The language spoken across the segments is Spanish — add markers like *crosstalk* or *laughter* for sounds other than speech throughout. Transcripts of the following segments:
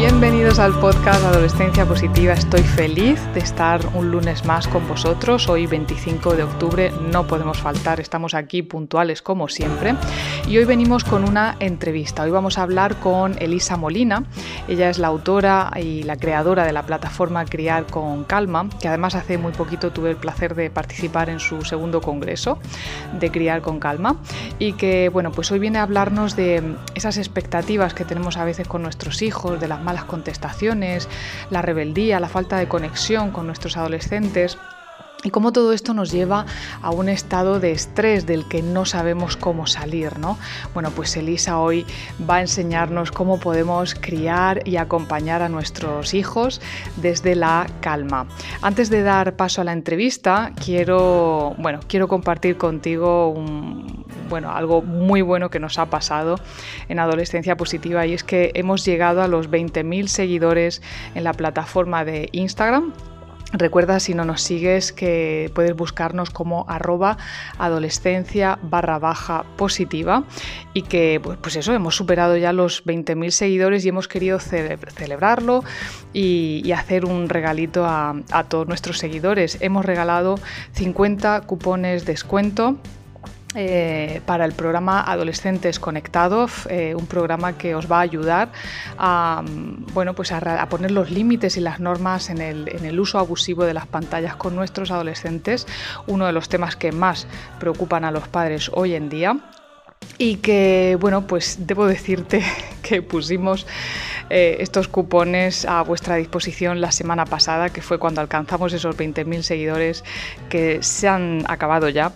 Bienvenidos al podcast Adolescencia Positiva. Estoy feliz de estar un lunes más con vosotros. Hoy 25 de octubre no podemos faltar, estamos aquí puntuales como siempre. Y hoy venimos con una entrevista. Hoy vamos a hablar con Elisa Molina. Ella es la autora y la creadora de la plataforma Criar con Calma, que además hace muy poquito tuve el placer de participar en su segundo congreso de Criar con Calma. Y que, bueno, pues hoy viene a hablarnos de esas expectativas que tenemos a veces con nuestros hijos, de las las contestaciones, la rebeldía, la falta de conexión con nuestros adolescentes. Y cómo todo esto nos lleva a un estado de estrés del que no sabemos cómo salir, ¿no? Bueno, pues Elisa hoy va a enseñarnos cómo podemos criar y acompañar a nuestros hijos desde la calma. Antes de dar paso a la entrevista, quiero, bueno, quiero compartir contigo bueno, algo muy bueno que nos ha pasado en Adolescencia Positiva y es que hemos llegado a los 20.000 seguidores en la plataforma de Instagram. Recuerda si no nos sigues que puedes buscarnos como arroba adolescencia barra baja positiva y que pues, pues eso, hemos superado ya los 20.000 seguidores y hemos querido celebrarlo y, hacer un regalito a, a todos nuestros seguidores. Hemos regalado 50 cupones descuento eh, para el programa Adolescentes Conectados, eh, un programa que os va a ayudar a, bueno, pues a, poner los límites y las normas en el, en el, uso abusivo de las pantallas con nuestros adolescentes, uno de los temas que más preocupan a los padres hoy en día. Y que, bueno, pues debo decirte *laughs* que pusimos eh, estos cupones a vuestra disposición la semana pasada, que fue cuando alcanzamos esos 20.000 seguidores que se han acabado ya.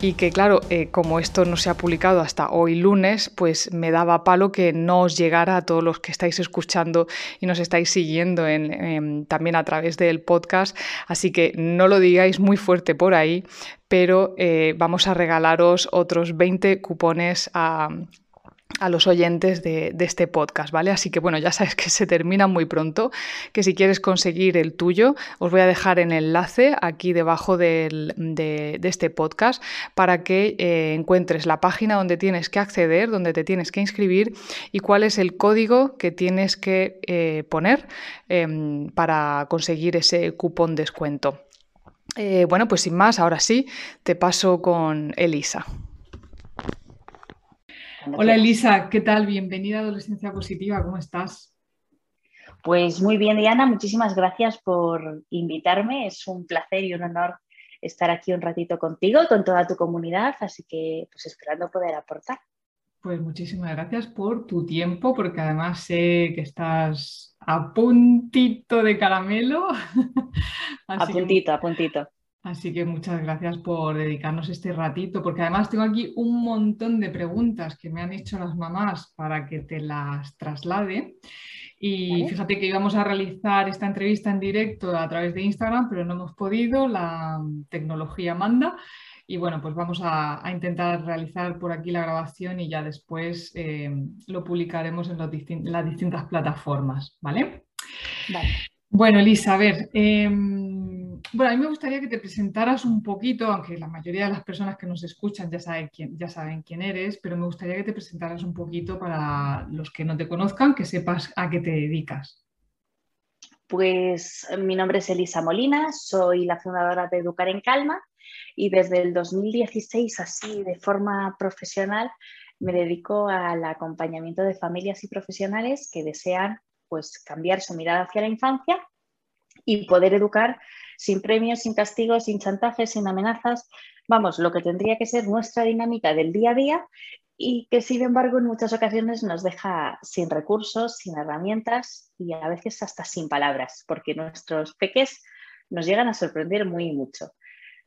Y que claro, eh, como esto no se ha publicado hasta hoy lunes, pues me daba palo que no os llegara a todos los que estáis escuchando y nos estáis siguiendo en, también a través del podcast. Así que no lo digáis muy fuerte por ahí, pero eh, vamos a regalaros otros 20 cupones a, a los oyentes de, este podcast, ¿vale? Así que bueno, ya sabes que se termina muy pronto, que si quieres conseguir el tuyo, os voy a dejar el enlace aquí debajo de, este podcast para que eh, encuentres la página donde tienes que acceder, donde te tienes que inscribir y cuál es el código que tienes que eh, poner em, para conseguir ese cupón descuento. Eh, bueno, pues sin más, ahora sí, te paso con Elisa. Hola Elisa, ¿qué tal? Bienvenida a Adolescencia Positiva, ¿cómo estás? Pues muy bien, Diana, muchísimas gracias por invitarme. Es un placer y un honor estar aquí un ratito contigo, con toda tu comunidad, así que pues esperando poder aportar. Pues muchísimas gracias por tu tiempo, porque además sé que estás a puntito de caramelo. *laughs* a puntito, a puntito. Así que muchas gracias por dedicarnos este ratito, porque además tengo aquí un montón de preguntas que me han hecho las mamás para que te las traslade. Y fíjate que íbamos a realizar esta entrevista en directo a través de Instagram, pero no hemos podido, la tecnología manda. Y bueno, pues vamos a, intentar realizar por aquí la grabación y ya después eh, lo publicaremos en las distintas plataformas, ¿vale? Vale. Bueno, Elisa, a ver. Em, bueno, a mí me gustaría que te presentaras un poquito, aunque la mayoría de las personas que nos escuchan ya saben quién, ya saben quién eres, pero me gustaría que te presentaras un poquito para los que no te conozcan, que sepas a qué te dedicas. Pues mi nombre es Elisa Molina, soy la fundadora de Educar en Calma y desde el 2016, así de forma profesional, me dedico al acompañamiento de familias y profesionales que desean pues, cambiar su mirada hacia la infancia y poder educar sin premios, sin castigos, sin chantajes, sin amenazas. Vamos, lo que tendría que ser nuestra dinámica del día a día y que sin embargo en muchas ocasiones nos deja sin recursos, sin herramientas y a veces hasta sin palabras, porque nuestros peques nos llegan a sorprender muy mucho.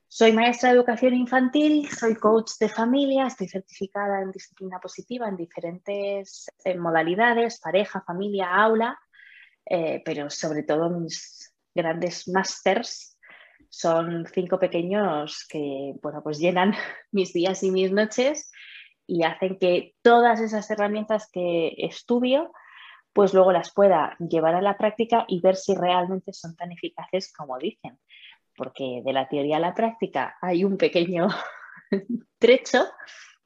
Soy maestra de educación infantil, soy coach de familia, estoy certificada en disciplina positiva en diferentes eh, modalidades, pareja, familia, aula, eh, pero sobre todo mis grandes másters Son cinco pequeños que, bueno, pues llenan *laughs* mis días y mis noches y hacen que todas esas herramientas que estudio, pues luego las pueda llevar a la práctica y ver si realmente son tan eficaces como dicen. Porque de la teoría a la práctica hay un pequeño *laughs* trecho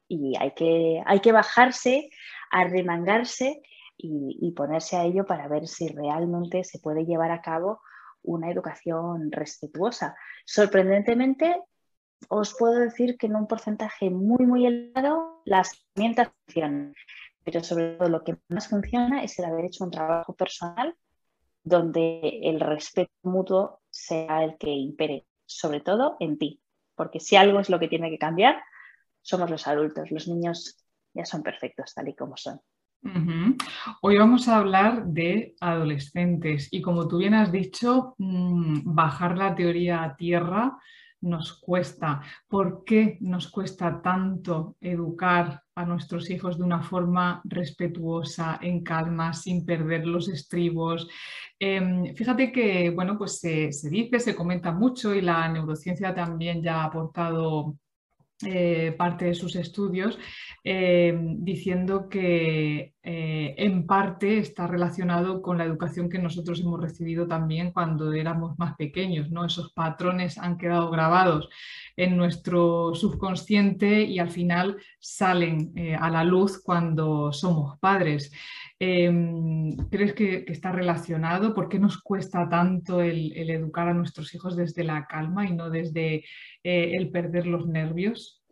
y hay que, hay que bajarse, arremangarse y, y ponerse a ello para ver si realmente se puede llevar a cabo una educación respetuosa. Sorprendentemente, os puedo decir que en un porcentaje muy, muy elevado las herramientas funcionan, pero sobre todo lo que más funciona es el haber hecho un trabajo personal donde el respeto mutuo sea el que impere, sobre todo en ti, porque si algo es lo que tiene que cambiar, somos los adultos, los niños ya son perfectos tal y como son. Hoy vamos a hablar de adolescentes y como tú bien has dicho, mm, bajar la teoría a tierra nos cuesta. ¿Por qué nos cuesta tanto educar a nuestros hijos de una forma respetuosa, en calma, sin perder los estribos? Em, fíjate que, bueno, pues se, dice, se comenta mucho y la neurociencia también ya ha aportado eh, parte de sus estudios eh, diciendo que eh, en parte está relacionado con la educación que nosotros hemos recibido también cuando éramos más pequeños. ¿no? Esos patrones han quedado grabados en nuestro subconsciente y al final salen a la luz cuando somos padres. Em, ¿Crees que, está relacionado? ¿Por qué nos cuesta tanto el, educar a nuestros hijos desde la calma y no desde eh, el perder los nervios?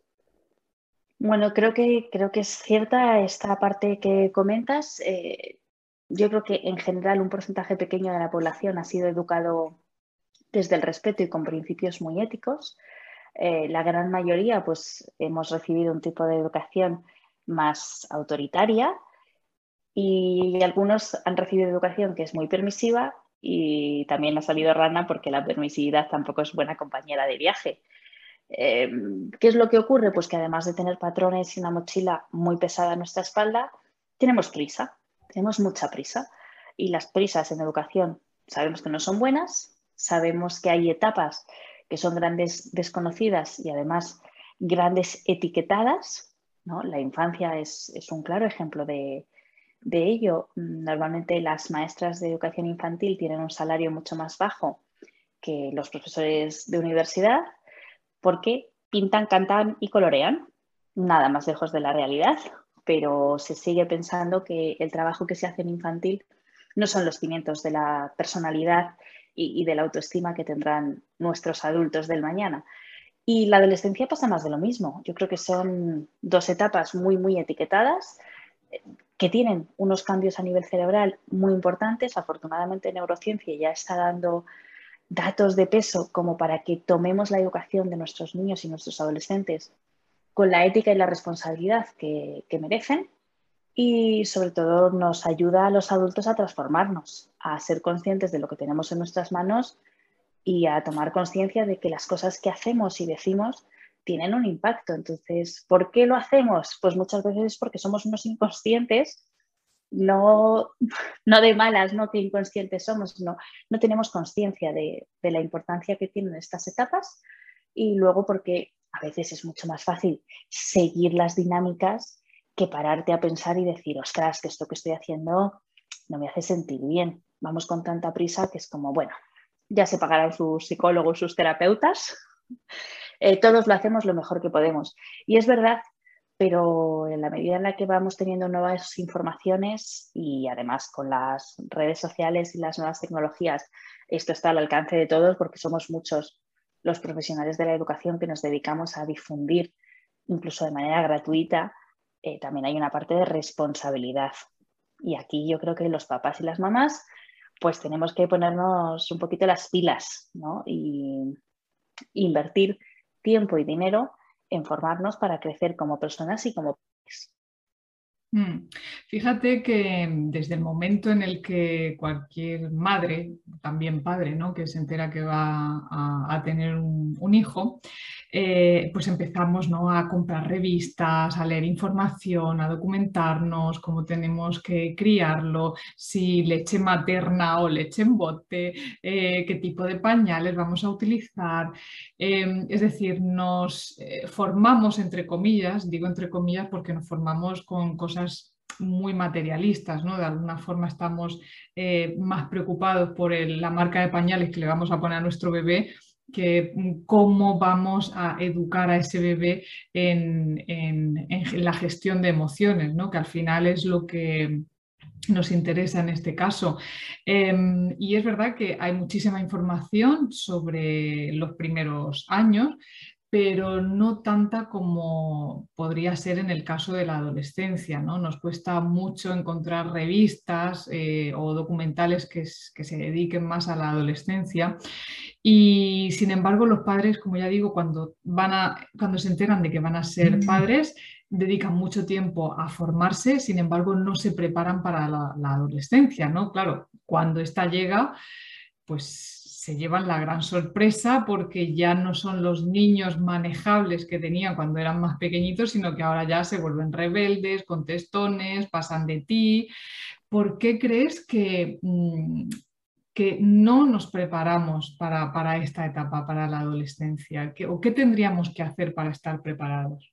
Bueno, creo que, creo que es cierta esta parte que comentas. Eh, yo creo que en general un porcentaje pequeño de la población ha sido educado desde el respeto y con principios muy éticos. Eh, la gran mayoría pues hemos recibido un tipo de educación más autoritaria, y algunos han recibido educación que es muy permisiva y también ha salido rana porque la permisividad tampoco es buena compañera de viaje. Eh, ¿Qué es lo que ocurre? Pues que además de tener patrones y una mochila muy pesada en nuestra espalda, tenemos prisa, tenemos mucha prisa. Y las prisas en educación sabemos que no son buenas, sabemos que hay etapas que son grandes desconocidas y además grandes etiquetadas. ¿no? La infancia es un claro ejemplo de, de ello, normalmente las maestras de educación infantil tienen un salario mucho más bajo que los profesores de universidad porque pintan, cantan y colorean, nada más lejos de la realidad, pero se sigue pensando que el trabajo que se hace en infantil no son los cimientos de la personalidad y, de la autoestima que tendrán nuestros adultos del mañana. Y la adolescencia pasa más de lo mismo. Yo creo que son dos etapas muy, muy etiquetadas que tienen unos cambios a nivel cerebral muy importantes. Afortunadamente, neurociencia ya está dando datos de peso como para que tomemos la educación de nuestros niños y nuestros adolescentes con la ética y la responsabilidad que, merecen y sobre todo nos ayuda a los adultos a transformarnos, a ser conscientes de lo que tenemos en nuestras manos y a tomar conciencia de que las cosas que hacemos y decimos tienen un impacto. Entonces, ¿por qué lo hacemos? Pues muchas veces es porque somos unos inconscientes, no, no de malas, no que inconscientes somos, no, no tenemos conciencia de, de la importancia que tienen estas etapas y luego porque a veces es mucho más fácil seguir las dinámicas que pararte a pensar y decir, ostras, que esto que estoy haciendo no me hace sentir bien. Vamos con tanta prisa que es como, bueno, ya se pagarán sus psicólogos, sus terapeutas, *laughs* eh, todos lo hacemos lo mejor que podemos. Y es verdad, pero en la medida en la que vamos teniendo nuevas informaciones y además con las redes sociales y las nuevas tecnologías, esto está al alcance de todos porque somos muchos los profesionales de la educación que nos dedicamos a difundir, incluso de manera gratuita, eh, también hay una parte de responsabilidad. Y aquí yo creo que los papás y las mamás pues tenemos que ponernos un poquito las pilas ¿no? y invertir tiempo y dinero en formarnos para crecer como personas y como. Fíjate que desde el momento en el que cualquier madre, también padre, ¿no? que se entera que va a, tener un, hijo, eh, pues empezamos ¿no? a comprar revistas, a leer información, a documentarnos cómo tenemos que criarlo, si leche materna o leche en bote, eh, qué tipo de pañales vamos a utilizar. Em, es decir, nos eh, formamos, entre comillas, digo entre comillas porque nos formamos con cosas muy materialistas, ¿no? De alguna forma estamos eh, más preocupados por la marca de pañales que le vamos a poner a nuestro bebé que cómo vamos a educar a ese bebé en, la gestión de emociones, ¿no? que al final es lo que nos interesa en este caso. Em, y es verdad que hay muchísima información sobre los primeros años, pero no tanta como podría ser en el caso de la adolescencia. ¿no? Nos cuesta mucho encontrar revistas eh, o documentales que, se dediquen más a la adolescencia y sin embargo los padres, como ya digo, cuando, van a, cuando se enteran de que van a ser mm. padres, dedican mucho tiempo a formarse, sin embargo no se preparan para la, la adolescencia. ¿no? Claro, cuando esta llega, pues se llevan la gran sorpresa porque ya no son los niños manejables que tenían cuando eran más pequeñitos, sino que ahora ya se vuelven rebeldes, contestones, pasan de ti. ¿Por qué crees que, mm, que no nos preparamos para, para, esta etapa, para la adolescencia? ¿O qué tendríamos que hacer para estar preparados?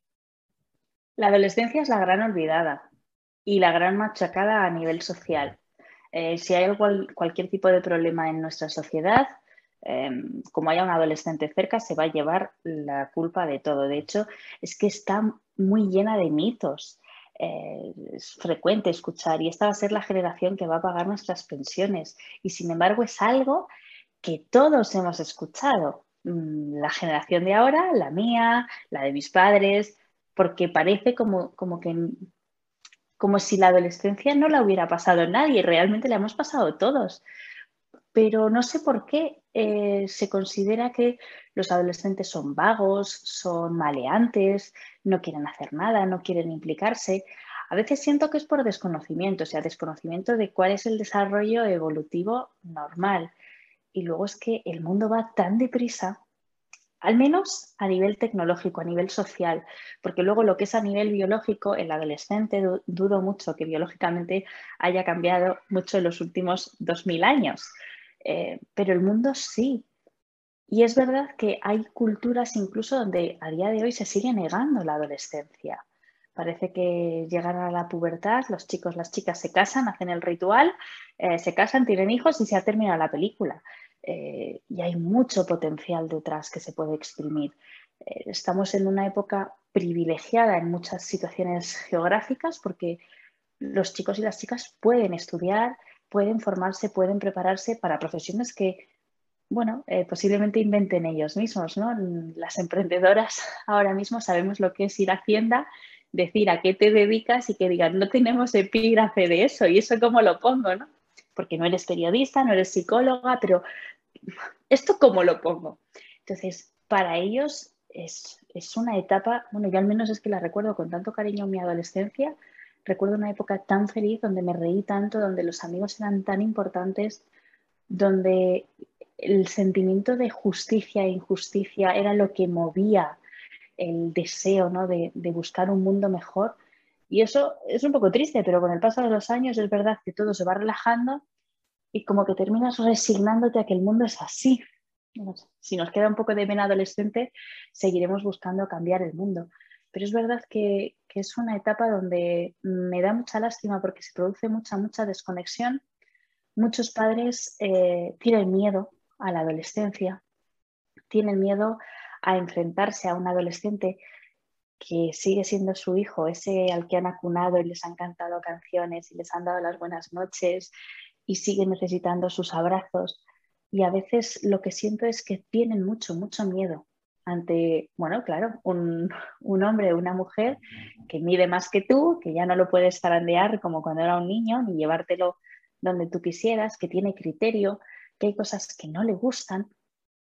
La adolescencia es la gran olvidada y la gran machacada a nivel social. Eh, si hay cualquier tipo de problema en nuestra sociedad, em, como haya un adolescente cerca, se va a llevar la culpa de todo. De hecho, es que está muy llena de mitos. Eh, es frecuente escuchar y esta va a ser la generación que va a pagar nuestras pensiones. Y sin embargo es algo que todos hemos escuchado. Mm, la generación de ahora, la mía, la de mis padres, porque parece como, como que como si la adolescencia no la hubiera pasado nadie, realmente la hemos pasado todos. Pero no sé por qué eh, se considera que los adolescentes son vagos, son maleantes, no quieren hacer nada, no quieren implicarse. A veces siento que es por desconocimiento, o sea, desconocimiento de cuál es el desarrollo evolutivo normal. Y luego es que el mundo va tan deprisa al menos a nivel tecnológico, a nivel social, porque luego lo que es a nivel biológico, el adolescente dudo mucho que biológicamente haya cambiado mucho en los últimos 2000 años, eh, pero el mundo sí. Y es verdad que hay culturas incluso donde a día de hoy se sigue negando la adolescencia. Parece que llegan a la pubertad, los chicos, las chicas se casan, hacen el ritual, eh, se casan, tienen hijos y se ha terminado la película. Eh, y hay mucho potencial detrás que se puede exprimir. Eh, estamos en una época privilegiada en muchas situaciones geográficas porque los chicos y las chicas pueden estudiar, pueden formarse, pueden prepararse para profesiones que, bueno, eh, posiblemente inventen ellos mismos, ¿no? Las emprendedoras *laughs* ahora mismo sabemos lo que es ir a Hacienda, decir a qué te dedicas y que digan, no tenemos epígrafe de eso, y eso cómo lo pongo, ¿no? Porque no eres periodista, no eres psicóloga, pero ¿esto cómo lo pongo? Entonces, para ellos es, una etapa, bueno, yo al menos es que la recuerdo con tanto cariño en mi adolescencia, recuerdo una época tan feliz donde me reí tanto, donde los amigos eran tan importantes, donde el sentimiento de justicia e injusticia era lo que movía el deseo ¿no? de buscar un mundo mejor y eso es un poco triste, pero con el paso de los años es verdad que todo se va relajando y como que terminas resignándote a que el mundo es así. si nos queda un poco de pena adolescente, seguiremos buscando cambiar el mundo. Pero es verdad que, es una etapa donde me da mucha lástima porque se produce mucha, mucha desconexión. Muchos padres eh, tienen miedo a la adolescencia, tienen miedo a enfrentarse a un adolescente que sigue siendo su hijo, ese al que han acunado y les han cantado canciones y les han dado las buenas noches y sigue necesitando sus abrazos. Y a veces lo que siento es que tienen mucho, mucho miedo ante, bueno, claro, un, *laughs* un hombre una mujer que mide más que tú, que ya no lo puedes zarandear como cuando era un niño, ni llevártelo donde tú quisieras, que tiene criterio, que hay cosas que no le gustan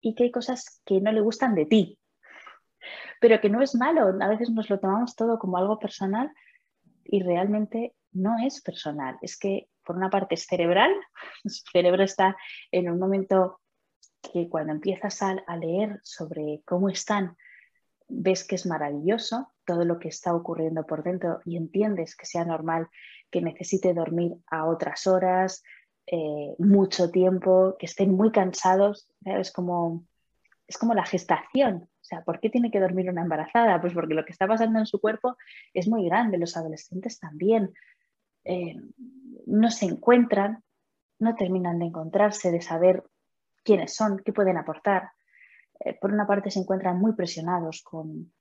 y que hay cosas que no le gustan de ti, pero que no es malo. A veces nos lo tomamos todo como algo personal y realmente no es personal. Es que por una parte es cerebral, *laughs* su cerebro está en un momento que cuando empiezas a, leer sobre cómo están, ves que es maravilloso todo lo que está ocurriendo por dentro y entiendes que sea normal que necesite dormir a otras horas, eh, mucho tiempo, que estén muy cansados. Es como, es como la gestación. Sea, ¿por qué tiene que dormir una embarazada? Pues porque lo que está pasando en su cuerpo es muy grande. Los adolescentes también eh, no se encuentran, no terminan de encontrarse, de saber quiénes son, qué pueden aportar. Eh, por una parte se encuentran muy presionados con,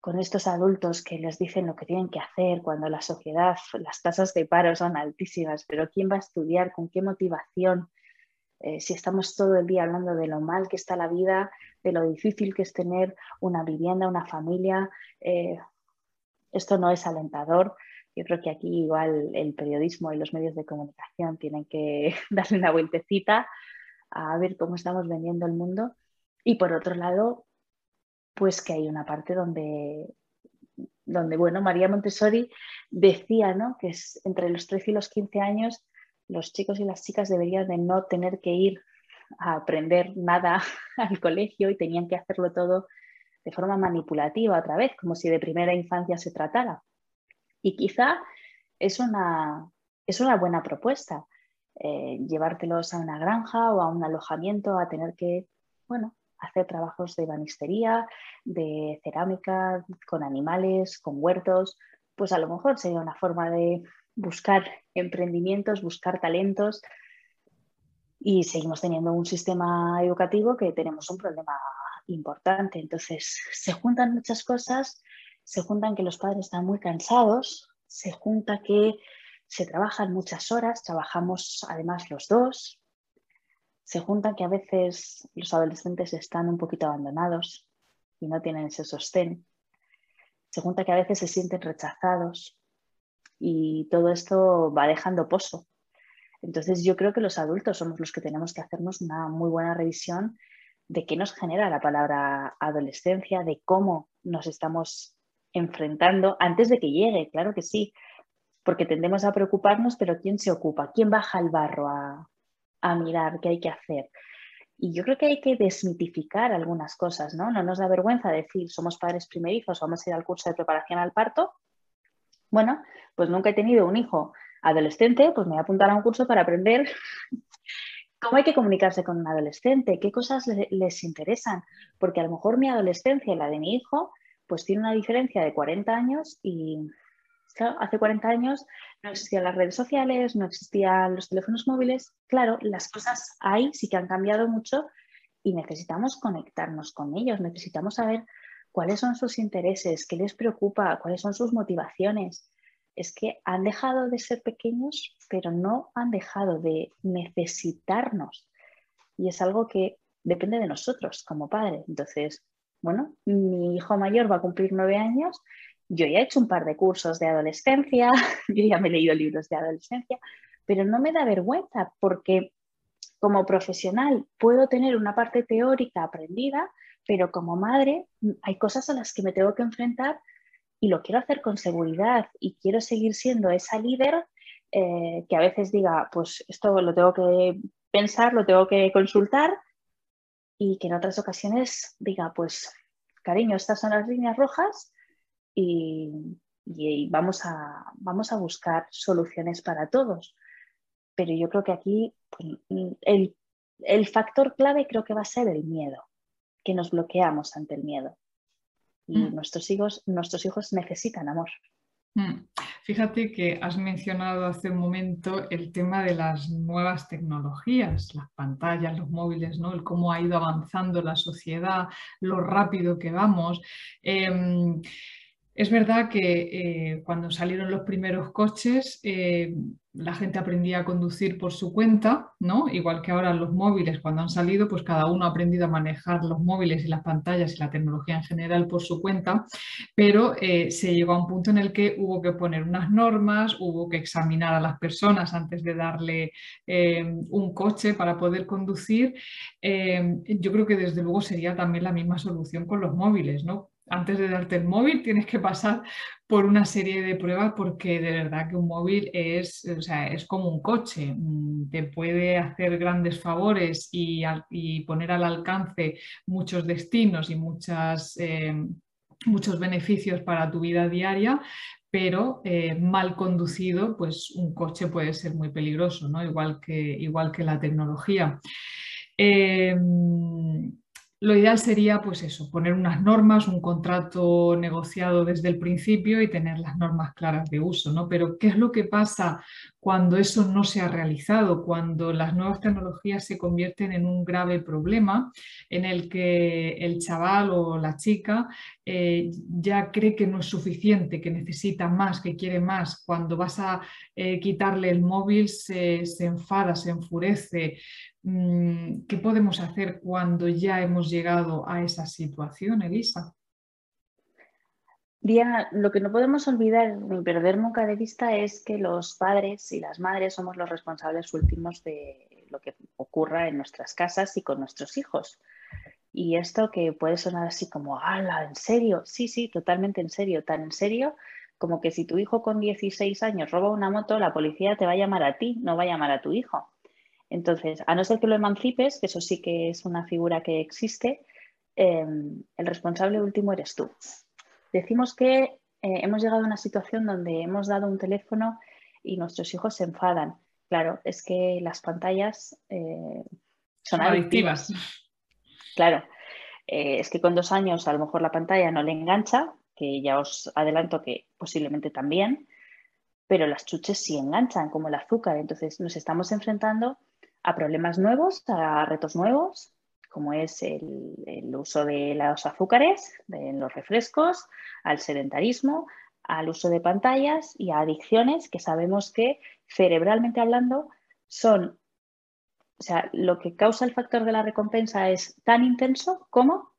con estos adultos que les dicen lo que tienen que hacer cuando la sociedad, las tasas de paro son altísimas, pero ¿quién va a estudiar? ¿Con qué motivación? Eh, si estamos todo el día hablando de lo mal que está la vida, de lo difícil que es tener una vivienda, una familia, eh, esto no es alentador. Yo creo que aquí igual el periodismo y los medios de comunicación tienen que *laughs* darle una vueltecita a ver cómo estamos vendiendo el mundo. Y por otro lado, pues que hay una parte donde, donde bueno, María Montessori decía ¿no? que es entre los 13 y los 15 años los chicos y las chicas deberían de no tener que ir a aprender nada *laughs* al colegio y tenían que hacerlo todo de forma manipulativa otra vez, como si de primera infancia se tratara. Y quizá es una, es una buena propuesta, eh, llevártelos a una granja o a un alojamiento, a tener que, bueno, hacer trabajos de banistería, de cerámica, con animales, con huertos, pues a lo mejor sería una forma de buscar emprendimientos, buscar talentos y seguimos teniendo un sistema educativo que tenemos un problema importante. Entonces, se juntan muchas cosas, se juntan que los padres están muy cansados, se junta que se trabajan muchas horas, trabajamos además los dos, se juntan que a veces los adolescentes están un poquito abandonados y no tienen ese sostén. Se junta que a veces se sienten rechazados y todo esto va dejando pozo. Entonces yo creo que los adultos somos los que tenemos que hacernos una muy buena revisión de qué nos genera la palabra adolescencia, de cómo nos estamos enfrentando antes de que llegue, claro que sí, porque tendemos a preocuparnos, pero ¿quién se ocupa? ¿Quién baja al barro a, a mirar qué hay que hacer. Y yo creo que hay que desmitificar algunas cosas, ¿no? No nos da vergüenza decir somos padres primerizos, vamos a ir al curso de preparación al parto. Bueno, pues nunca he tenido un hijo adolescente, pues me voy a apuntar a un curso para aprender *laughs* cómo hay que comunicarse con un adolescente, qué cosas les interesan, porque a lo mejor mi adolescencia y la de mi hijo, pues tiene una diferencia de 40 años y hace 40 años no existían las redes sociales, no existían los teléfonos móviles. Claro, las cosas ahí sí que han cambiado mucho y necesitamos conectarnos con ellos, necesitamos saber cuáles son sus intereses, qué les preocupa, cuáles son sus motivaciones. Es que han dejado de ser pequeños, pero no han dejado de necesitarnos. Y es algo que depende de nosotros como padres. Entonces, bueno, mi hijo mayor va a cumplir nueve años yo ya he hecho un par de cursos de adolescencia, *laughs* yo ya me he leído libros de adolescencia, pero no me da vergüenza porque como profesional puedo tener una parte teórica aprendida, pero como madre hay cosas a las que me tengo que enfrentar y lo quiero hacer con seguridad y quiero seguir siendo esa líder eh, que a veces diga, pues esto lo tengo que pensar, lo tengo que consultar y que en otras ocasiones diga, pues cariño, estas son las líneas rojas, y, vamos, a, vamos a buscar soluciones para todos. Pero yo creo que aquí pues, el, el factor clave creo que va a ser el miedo, que nos bloqueamos ante el miedo. Y mm. nuestros, hijos, nuestros hijos necesitan amor. Mm. Fíjate que has mencionado hace un momento el tema de las nuevas tecnologías, las pantallas, los móviles, ¿no? el cómo ha ido avanzando la sociedad, lo rápido que vamos. Em, es verdad que eh, cuando salieron los primeros coches, eh, la gente aprendía a conducir por su cuenta, ¿no? Igual que ahora los móviles, cuando han salido, pues cada uno ha aprendido a manejar los móviles y las pantallas y la tecnología en general por su cuenta, pero eh, se llegó a un punto en el que hubo que poner unas normas, hubo que examinar a las personas antes de darle un coche para poder conducir. yo creo que desde luego sería también la misma solución con los móviles, ¿no? Antes de darte el móvil tienes que pasar por una serie de pruebas porque de verdad que un móvil es, es como un coche, mm, te puede hacer grandes favores y, poner al alcance muchos destinos y muchas, eh, muchos beneficios para tu vida diaria, pero eh, mal conducido, pues un coche puede ser muy peligroso, ¿no? igual, que, igual que la tecnología. Eh, lo ideal sería, pues eso, poner unas normas, un contrato negociado desde el principio y tener las normas claras de uso, ¿no? Pero ¿qué es lo que pasa cuando eso no se ha realizado? Cuando las nuevas tecnologías se convierten en un grave problema en el que el chaval o la chica eh, ya cree que no es suficiente, que necesita más, que quiere más. Cuando vas a eh, quitarle el móvil se, enfada, se enfurece, Mm, ¿Qué podemos hacer cuando ya hemos llegado a esa situación, Elisa? Diana, lo que no podemos olvidar ni perder nunca de vista es que los padres y las madres somos los responsables últimos de lo que ocurra en nuestras casas y con nuestros hijos. Y esto que puede sonar así como, ¡hala! ¿En serio? Sí, sí, totalmente en serio, tan en serio como que si tu hijo con 16 años roba una moto, la policía te va a llamar a ti, no va a llamar a tu hijo. Entonces, a no ser que lo emancipes, que eso sí que es una figura que existe, em, el responsable último eres tú. Decimos que eh, hemos llegado a una situación donde hemos dado un teléfono y nuestros hijos se enfadan. Claro, es que las pantallas eh, son adictivas. Claro, eh, es que con dos años a lo mejor la pantalla no le engancha, que ya os adelanto que posiblemente también, pero las chuches sí enganchan, como el azúcar. Entonces nos estamos enfrentando a problemas nuevos, a retos nuevos, como es el, uso de los azúcares, de los refrescos, al sedentarismo, al uso de pantallas y a adicciones que sabemos que cerebralmente hablando son, o sea, lo que causa el factor de la recompensa es tan intenso como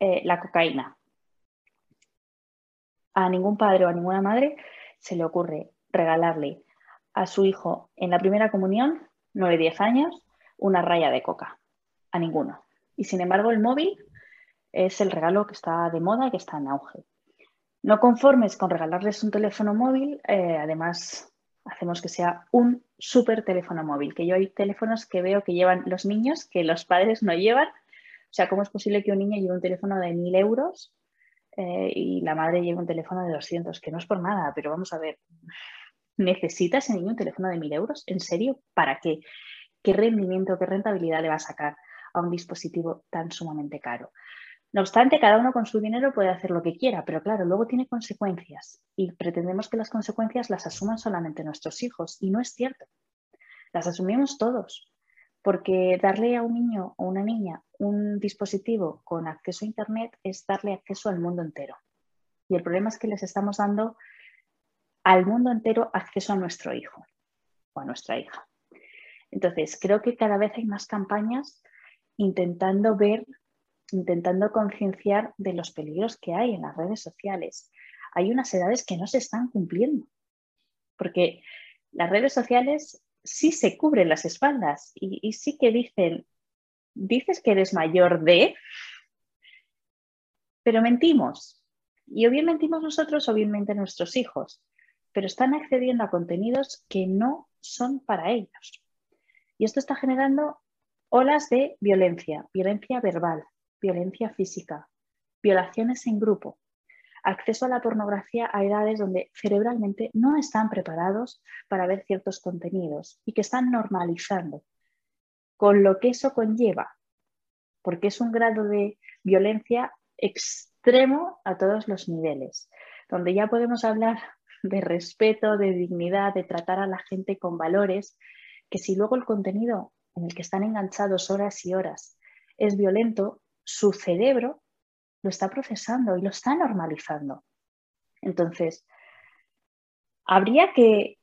eh, la cocaína. A ningún padre o a ninguna madre se le ocurre regalarle a su hijo en la primera comunión 9-10 años, una raya de coca. A ninguno. Y sin embargo, el móvil es el regalo que está de moda, que está en auge. No conformes con regalarles un teléfono móvil, eh, además hacemos que sea un súper teléfono móvil, que yo hay teléfonos que veo que llevan los niños que los padres no llevan. O sea, ¿cómo es posible que un niño lleve un teléfono de 1.000 euros eh, y la madre lleve un teléfono de 200? Que no es por nada, pero vamos a ver, ¿Necesita ese niño un teléfono de 1.000 euros? ¿En serio? ¿Para qué? ¿Qué rendimiento, qué rentabilidad le va a sacar a un dispositivo tan sumamente caro? No obstante, cada uno con su dinero puede hacer lo que quiera, pero claro, luego tiene consecuencias y pretendemos que las consecuencias las asuman solamente nuestros hijos y no es cierto. Las asumimos todos, porque darle a un niño o una niña un dispositivo con acceso a Internet es darle acceso al mundo entero. Y el problema es que les estamos dando al mundo entero acceso a nuestro hijo o a nuestra hija. Entonces, creo que cada vez hay más campañas intentando ver, intentando concienciar de los peligros que hay en las redes sociales. Hay unas edades que no se están cumpliendo, porque las redes sociales sí se cubren las espaldas y, sí que dicen, dices que eres mayor de, pero mentimos. Y o bien mentimos nosotros o bien nuestros hijos pero están accediendo a contenidos que no son para ellos. Y esto está generando olas de violencia, violencia verbal, violencia física, violaciones en grupo, acceso a la pornografía a edades donde cerebralmente no están preparados para ver ciertos contenidos y que están normalizando, con lo que eso conlleva, porque es un grado de violencia extremo a todos los niveles, donde ya podemos hablar de respeto, de dignidad, de tratar a la gente con valores, que si luego el contenido en el que están enganchados horas y horas es violento, su cerebro lo está procesando y lo está normalizando. Entonces, ¿habría que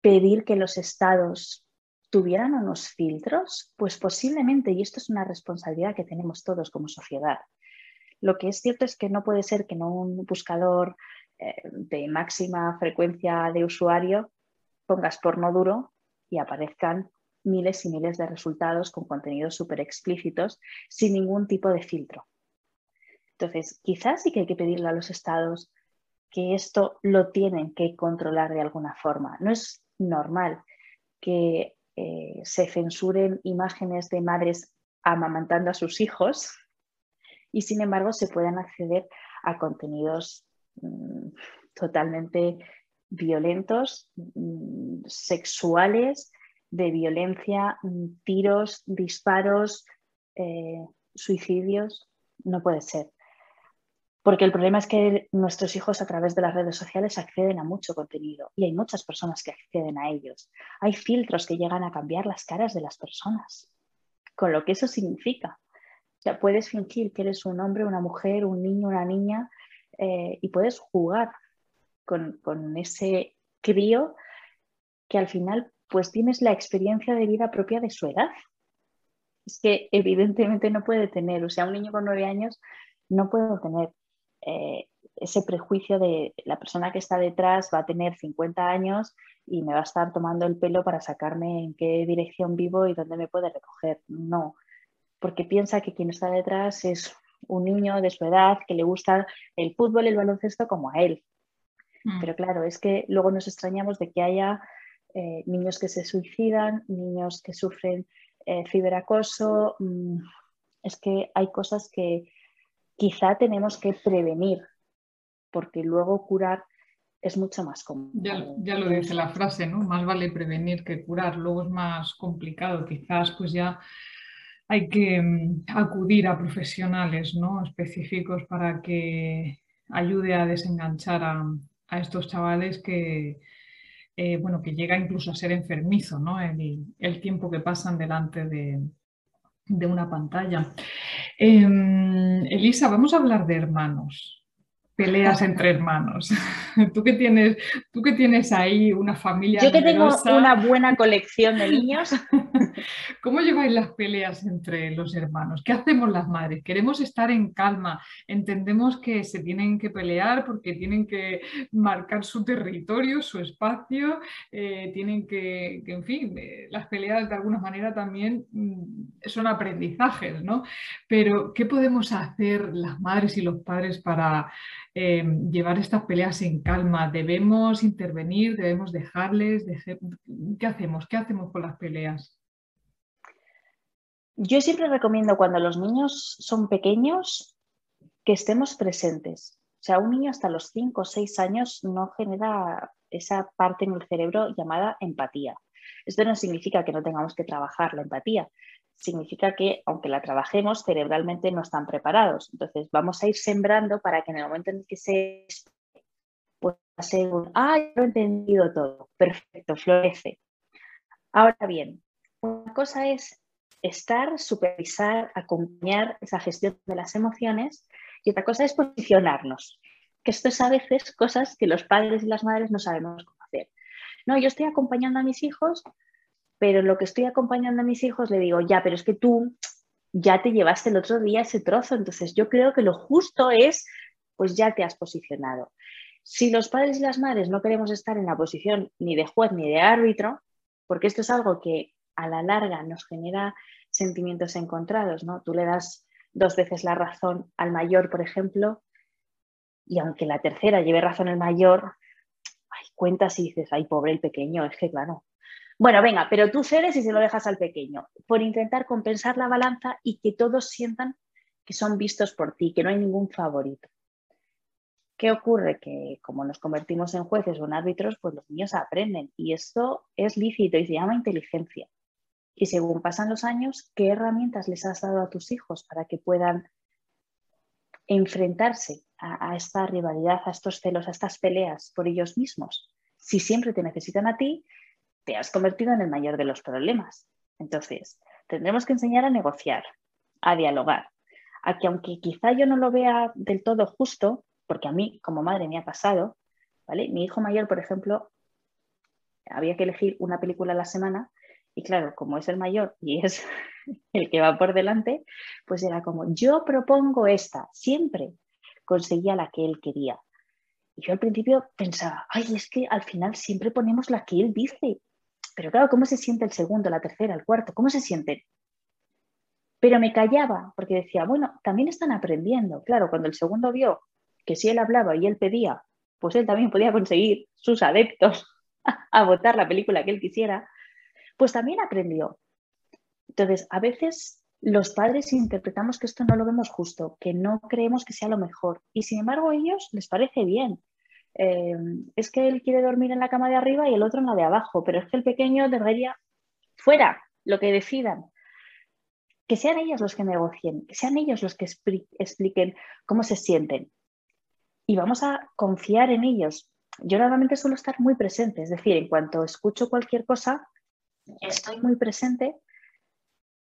pedir que los estados tuvieran unos filtros? Pues posiblemente, y esto es una responsabilidad que tenemos todos como sociedad. Lo que es cierto es que no puede ser que no un buscador eh, de máxima frecuencia de usuario, pongas porno duro y aparezcan miles y miles de resultados con contenidos súper explícitos sin ningún tipo de filtro. Entonces, quizás sí que hay que pedirle a los estados que esto lo tienen que controlar de alguna forma. No es normal que eh, se censuren imágenes de madres amamantando a sus hijos y sin embargo se puedan acceder a contenidos mm, totalmente violentos, mm, sexuales, de violencia, mm, tiros, disparos, eh, suicidios. No puede ser. Porque el problema es que nuestros hijos a través de las redes sociales acceden a mucho contenido y hay muchas personas que acceden a ellos. Hay filtros que llegan a cambiar las caras de las personas, con lo que eso significa. O sea, puedes fingir que eres un hombre, una mujer, un niño, una niña eh, y puedes jugar con, con ese crío que al final pues tienes la experiencia de vida propia de su edad. Es que evidentemente no puede tener, o sea, un niño con nueve años no puede tener eh, ese prejuicio de la persona que está detrás va a tener 50 años y me va a estar tomando el pelo para sacarme en qué dirección vivo y dónde me puede recoger. No, porque piensa que quien está detrás es un niño de su edad que le gusta el fútbol el baloncesto como a él. Mm. Pero claro, es que luego nos extrañamos de que haya eh, niños que se suicidan, niños que sufren eh, ciberacoso. Mm, es que hay cosas que quizá tenemos que prevenir, porque luego curar es mucho más cómodo. Ya, lo dice la frase, ¿no? Más vale prevenir que curar, luego es más complicado, quizás pues ya hay que mm, acudir a profesionales ¿no? específicos para que ayude a desenganchar a, estos chavales que, eh, bueno, que llega incluso a ser enfermizo ¿no? el tiempo que pasan delante de, de una pantalla. Em, Elisa, vamos a hablar de hermanos peleas *laughs* entre hermanos. *laughs* Tú que tienes, tú que tienes ahí una familia. Yo que tengo una buena colección de niños. *laughs* ¿Cómo lleváis las peleas entre los hermanos? ¿Qué hacemos las madres? Queremos estar en calma. Entendemos que se tienen que pelear porque tienen que marcar su territorio, su espacio, eh, tienen que, en fin, eh, las peleas de alguna manera también mm, son aprendizajes, ¿no? Pero, ¿qué podemos hacer las madres y los padres para Em, llevar estas peleas en calma? ¿Debemos intervenir? ¿Debemos dejarles? ¿Qué hacemos? ¿Qué hacemos con las peleas? Yo siempre recomiendo cuando los niños son pequeños que estemos presentes. O sea, un niño hasta los 5 o 6 años no genera esa parte en el cerebro llamada empatía. Esto no significa que no tengamos que trabajar la empatía, significa que aunque la trabajemos, cerebralmente no están preparados. Entonces vamos a ir sembrando para que en el momento en que se pueda ser un, ah, ya lo he entendido todo, perfecto, florece. Ahora bien, una cosa es estar, supervisar, acompañar esa gestión de las emociones y otra cosa es posicionarnos, que esto es a veces cosas que los padres y las madres no sabemos cómo hacer. No, yo estoy acompañando a mis hijos pero lo que estoy acompañando a mis hijos le digo, ya, pero es que tú ya te llevaste el otro día ese trozo, entonces yo creo que lo justo es, pues ya te has posicionado. Si los padres y las madres no queremos estar en la posición ni de juez ni de árbitro, porque esto es algo que a la larga nos genera sentimientos encontrados, ¿no? Tú le das dos veces la razón al mayor, por ejemplo, y aunque la tercera lleve razón el mayor, hay cuentas y dices, ay, pobre el pequeño, es que claro, bueno, venga, pero tú cedes y se lo dejas al pequeño, por intentar compensar la balanza y que todos sientan que son vistos por ti, que no hay ningún favorito. ¿Qué ocurre? Que como nos convertimos en jueces o en árbitros, pues los niños aprenden y esto es lícito y se llama inteligencia. Y según pasan los años, ¿qué herramientas les has dado a tus hijos para que puedan enfrentarse a, a esta rivalidad, a estos celos, a estas peleas por ellos mismos? Si siempre te necesitan a ti, te has convertido en el mayor de los problemas. Entonces, tendremos que enseñar a negociar, a dialogar, a que aunque quizá yo no lo vea del todo justo, porque a mí como madre me ha pasado, ¿vale? Mi hijo mayor, por ejemplo, había que elegir una película a la semana y claro, como es el mayor y es *laughs* el que va por delante, pues era como, yo propongo esta, siempre conseguía la que él quería. Y yo al principio pensaba, ay, es que al final siempre ponemos la que él dice pero claro, ¿cómo se siente el segundo, la tercera, el cuarto? ¿Cómo se siente? Pero me callaba porque decía, bueno, también están aprendiendo. Claro, cuando el segundo vio que si él hablaba y él pedía, pues él también podía conseguir sus adeptos *laughs* a votar la película que él quisiera, pues también aprendió. Entonces, a veces los padres interpretamos que esto no lo vemos justo, que no creemos que sea lo mejor y sin embargo a ellos les parece bien. Eh, es que él quiere dormir en la cama de arriba y el otro en la de abajo, pero es que el pequeño debería fuera, lo que decidan. Que sean ellos los que negocien, que sean ellos los que expliquen cómo se sienten. Y vamos a confiar en ellos. Yo normalmente suelo estar muy presente, es decir, en cuanto escucho cualquier cosa, estoy muy presente,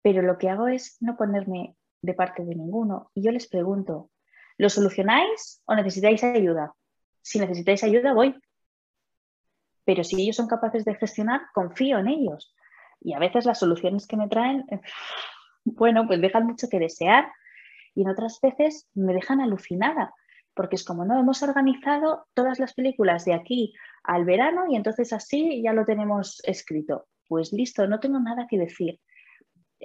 pero lo que hago es no ponerme de parte de ninguno. Y yo les pregunto, ¿lo solucionáis o necesitáis ayuda? Si necesitáis ayuda, voy. Pero si ellos son capaces de gestionar, confío en ellos. Y a veces las soluciones que me traen, *laughs* bueno, pues dejan mucho que desear. Y en otras veces me dejan alucinada, porque es como, no, hemos organizado todas las películas de aquí al verano y entonces así ya lo tenemos escrito. Pues listo, no tengo nada que decir.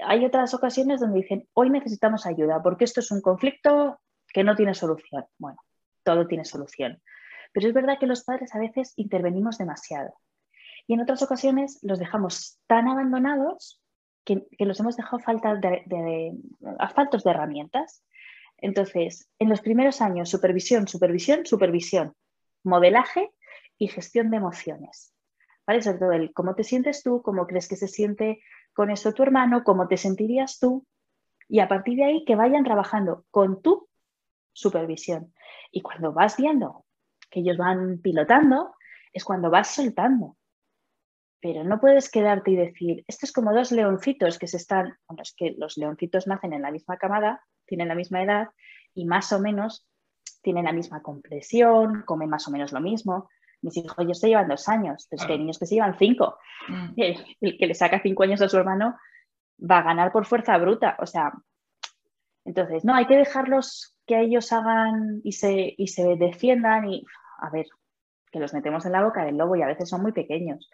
Hay otras ocasiones donde dicen, hoy necesitamos ayuda, porque esto es un conflicto que no tiene solución. Bueno, todo tiene solución. Pero es verdad que los padres a veces intervenimos demasiado. Y en otras ocasiones los dejamos tan abandonados que, los hemos dejado falta de, faltos de herramientas. Entonces, en los primeros años, supervisión, supervisión, supervisión, modelaje y gestión de emociones. ¿Vale? Sobre todo el cómo te sientes tú, cómo crees que se siente con esto tu hermano, cómo te sentirías tú. Y a partir de ahí que vayan trabajando con tu supervisión. Y cuando vas viendo que ellos van pilotando, es cuando vas soltando. Pero no puedes quedarte y decir, esto es como dos leoncitos que se están, bueno, es que los leoncitos nacen en la misma camada, tienen la misma edad y más o menos tienen la misma compresión, comen más o menos lo mismo. Mis hijos ya se llevan dos años, pero es que hay niños que se llevan cinco. Mm. El, que le saca cinco años a su hermano va a ganar por fuerza bruta. O sea, entonces, no, hay que dejarlos que ellos hagan y se, y se defiendan y, a ver, que los metemos en la boca del lobo y a veces son muy pequeños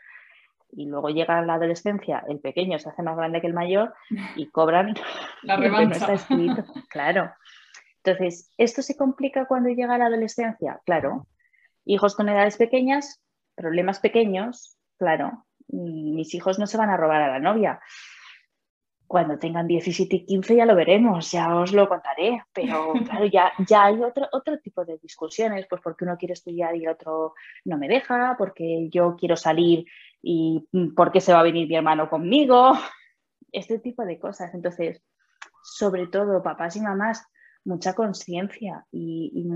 y luego llega la adolescencia, el pequeño se hace más grande que el mayor *laughs* y cobran *laughs* la revancha. *laughs* Claro. Entonces, ¿esto se complica cuando llega la adolescencia? Claro. Hijos con edades pequeñas, problemas pequeños, claro. Mis hijos no se van a robar a la novia. Cuando tengan 17 y 15 ya lo veremos, ya os lo contaré, pero *laughs* claro, ya, ya hay otro, otro tipo de discusiones, pues porque uno quiere estudiar y el otro no me deja, porque yo quiero salir y por qué se va a venir mi hermano conmigo, *laughs* este tipo de cosas. Entonces, sobre todo, papás y mamás, mucha conciencia y,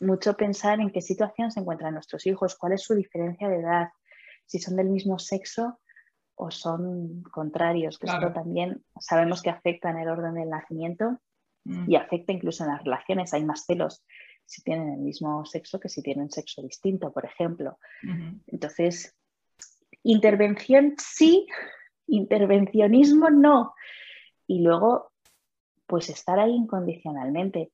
mucho pensar en qué situación se encuentran nuestros hijos, cuál es su diferencia de edad, si son del mismo sexo o son contrarios, que esto también sabemos que afecta en el orden del nacimiento mm. y afecta incluso en las relaciones. Hay más celos si tienen el mismo sexo que si tienen sexo distinto, por ejemplo. Entonces, intervención sí, intervencionismo no. Y luego, pues estar ahí incondicionalmente.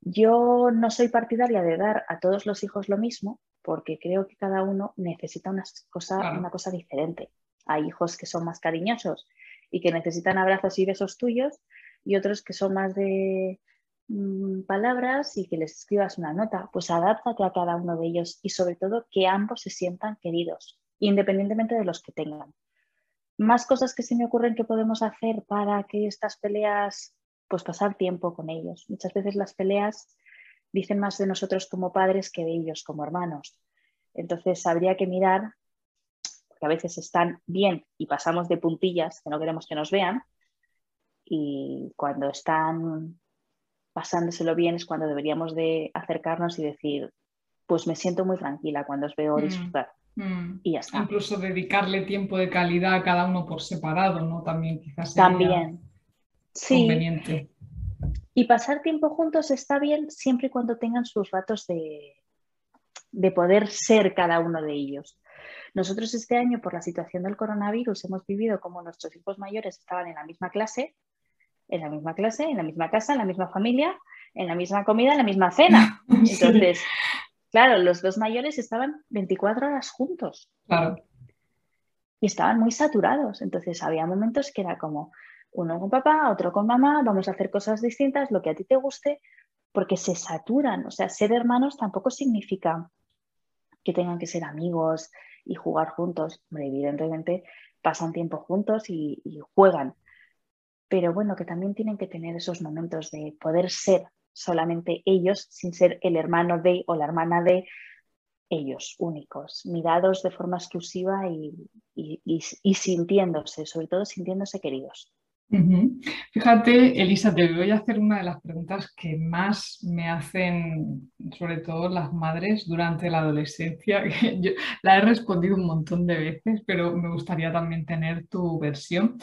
Yo no soy partidaria de dar a todos los hijos lo mismo, porque creo que cada uno necesita una cosa, una cosa diferente. Hay hijos que son más cariñosos y que necesitan abrazos y besos tuyos y otros que son más de mm, palabras y que les escribas una nota. Pues adáptate a cada uno de ellos y sobre todo que ambos se sientan queridos, independientemente de los que tengan. Más cosas que se me ocurren que podemos hacer para que estas peleas, pues pasar tiempo con ellos. Muchas veces las peleas dicen más de nosotros como padres que de ellos como hermanos. Entonces habría que mirar a veces están bien y pasamos de puntillas que no queremos que nos vean, y cuando están pasándoselo bien es cuando deberíamos de acercarnos y decir, pues me siento muy tranquila cuando os veo mm, disfrutar. Mm. Y ya está. Incluso dedicarle tiempo de calidad a cada uno por separado, ¿no? También quizás También. Sí. conveniente. Y pasar tiempo juntos está bien siempre y cuando tengan sus ratos de, de poder ser cada uno de ellos. Nosotros este año, por la situación del coronavirus, hemos vivido como nuestros hijos mayores estaban en la misma clase, en la misma clase, en la misma casa, en la misma familia, en la misma comida, en la misma cena. *laughs* Entonces, claro, los dos mayores estaban 24 horas juntos. Claro. Y estaban muy saturados. Entonces, había momentos que era como, Uno con papá, otro con mamá, vamos a hacer cosas distintas, lo que a ti te guste, porque se saturan. O sea, ser hermanos tampoco significa que tengan que ser amigos y jugar juntos. evidentemente pasan tiempo juntos y, juegan. Pero bueno, que también tienen que tener esos momentos de poder ser solamente ellos sin ser el hermano de o la hermana de ellos únicos, mirados de forma exclusiva y sintiéndose, sobre todo sintiéndose queridos. Fíjate, Elisa, te voy a hacer una de las preguntas que más me hacen, sobre todo las madres, durante la adolescencia. *laughs* Yo la he respondido un montón de veces, pero me gustaría también tener tu versión.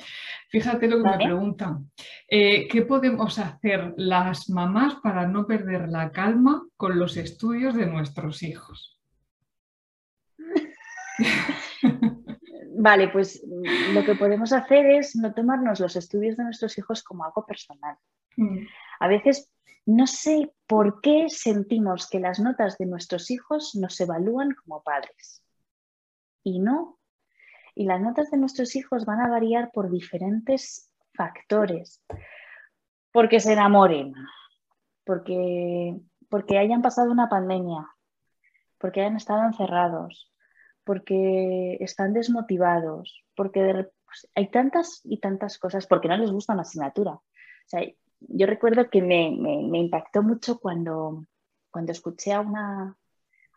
Fíjate lo que me preguntan. Eh, ¿Qué podemos hacer las mamás para no perder la calma con los estudios de nuestros hijos? *laughs* Vale, pues mm, lo que podemos hacer es no tomarnos los estudios de nuestros hijos como algo personal. Mm. A veces no sé por qué sentimos que las notas de nuestros hijos nos evalúan como padres. Y no. Y las notas de nuestros hijos van a variar por diferentes factores. Porque se enamoren, porque, porque hayan pasado una pandemia, porque hayan estado encerrados, porque están desmotivados, porque pues, hay tantas y tantas cosas, porque no les gusta una asignatura. yo recuerdo que me, impactó mucho cuando, escuché a una,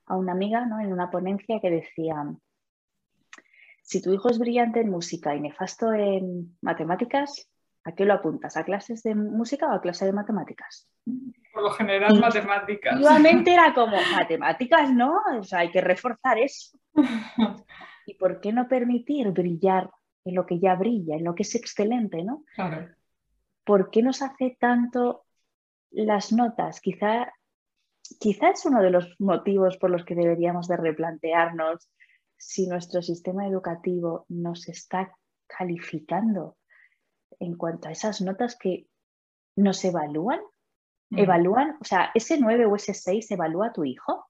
a una amiga ¿no? en una ponencia que decía, si tu hijo es brillante en música y nefasto en matemáticas, ¿a qué lo apuntas? ¿A clases de música o a clases de matemáticas? Por lo general, matemáticas. Igualmente era como, matemáticas, ¿no? O sea, hay que reforzar eso. *laughs* ¿Y por qué no permitir brillar en lo que ya brilla, en lo que es excelente, ¿no? Claro. ¿Por qué nos hace tanto las notas? Quizá, quizá es uno de los motivos por los que deberíamos de replantearnos si nuestro sistema educativo nos está calificando en cuanto a esas notas que nos evalúan. ¿Evalúan? O sea, ese 9 o ese 6 evalúa a tu hijo.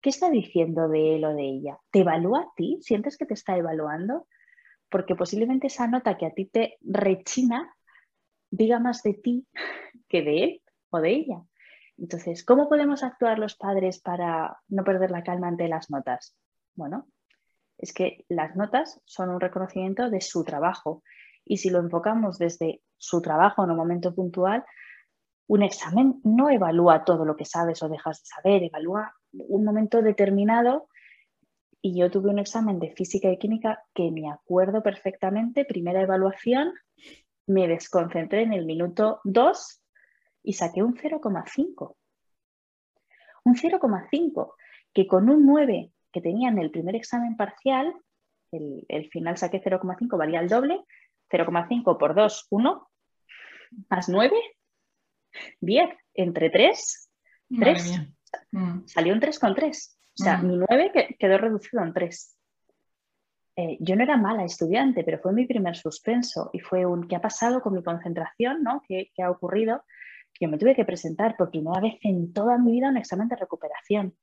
¿Qué está diciendo de él o de ella? ¿Te evalúa a ti? ¿Sientes que te está evaluando? Porque posiblemente esa nota que a ti te rechina diga más de ti *laughs* que de él o de ella. Entonces, ¿cómo podemos actuar los padres para no perder la calma ante las notas? Bueno, es que las notas son un reconocimiento de su trabajo y si lo enfocamos desde su trabajo en un momento puntual, un examen no evalúa todo lo que sabes o dejas de saber, evalúa un momento determinado y yo tuve un examen de física y química que me acuerdo perfectamente, primera evaluación, me desconcentré en el minuto 2 y saqué un 0,5. Un 0,5 que con un 9 que tenía en el primer examen parcial, el, el final saqué 0,5, valía el doble, 0,5 por 2, 1, más 9, 10, entre 3, 3. Mm. Salió un 3,3. O sea, mm. mi 9 quedó reducido en 3. Eh, yo no era mala estudiante, pero fue mi primer suspenso y fue un ¿qué ha pasado con mi concentración? ¿no? ¿Qué, ¿Qué, ha ocurrido? Yo me tuve que presentar por primera vez en toda mi vida un examen de recuperación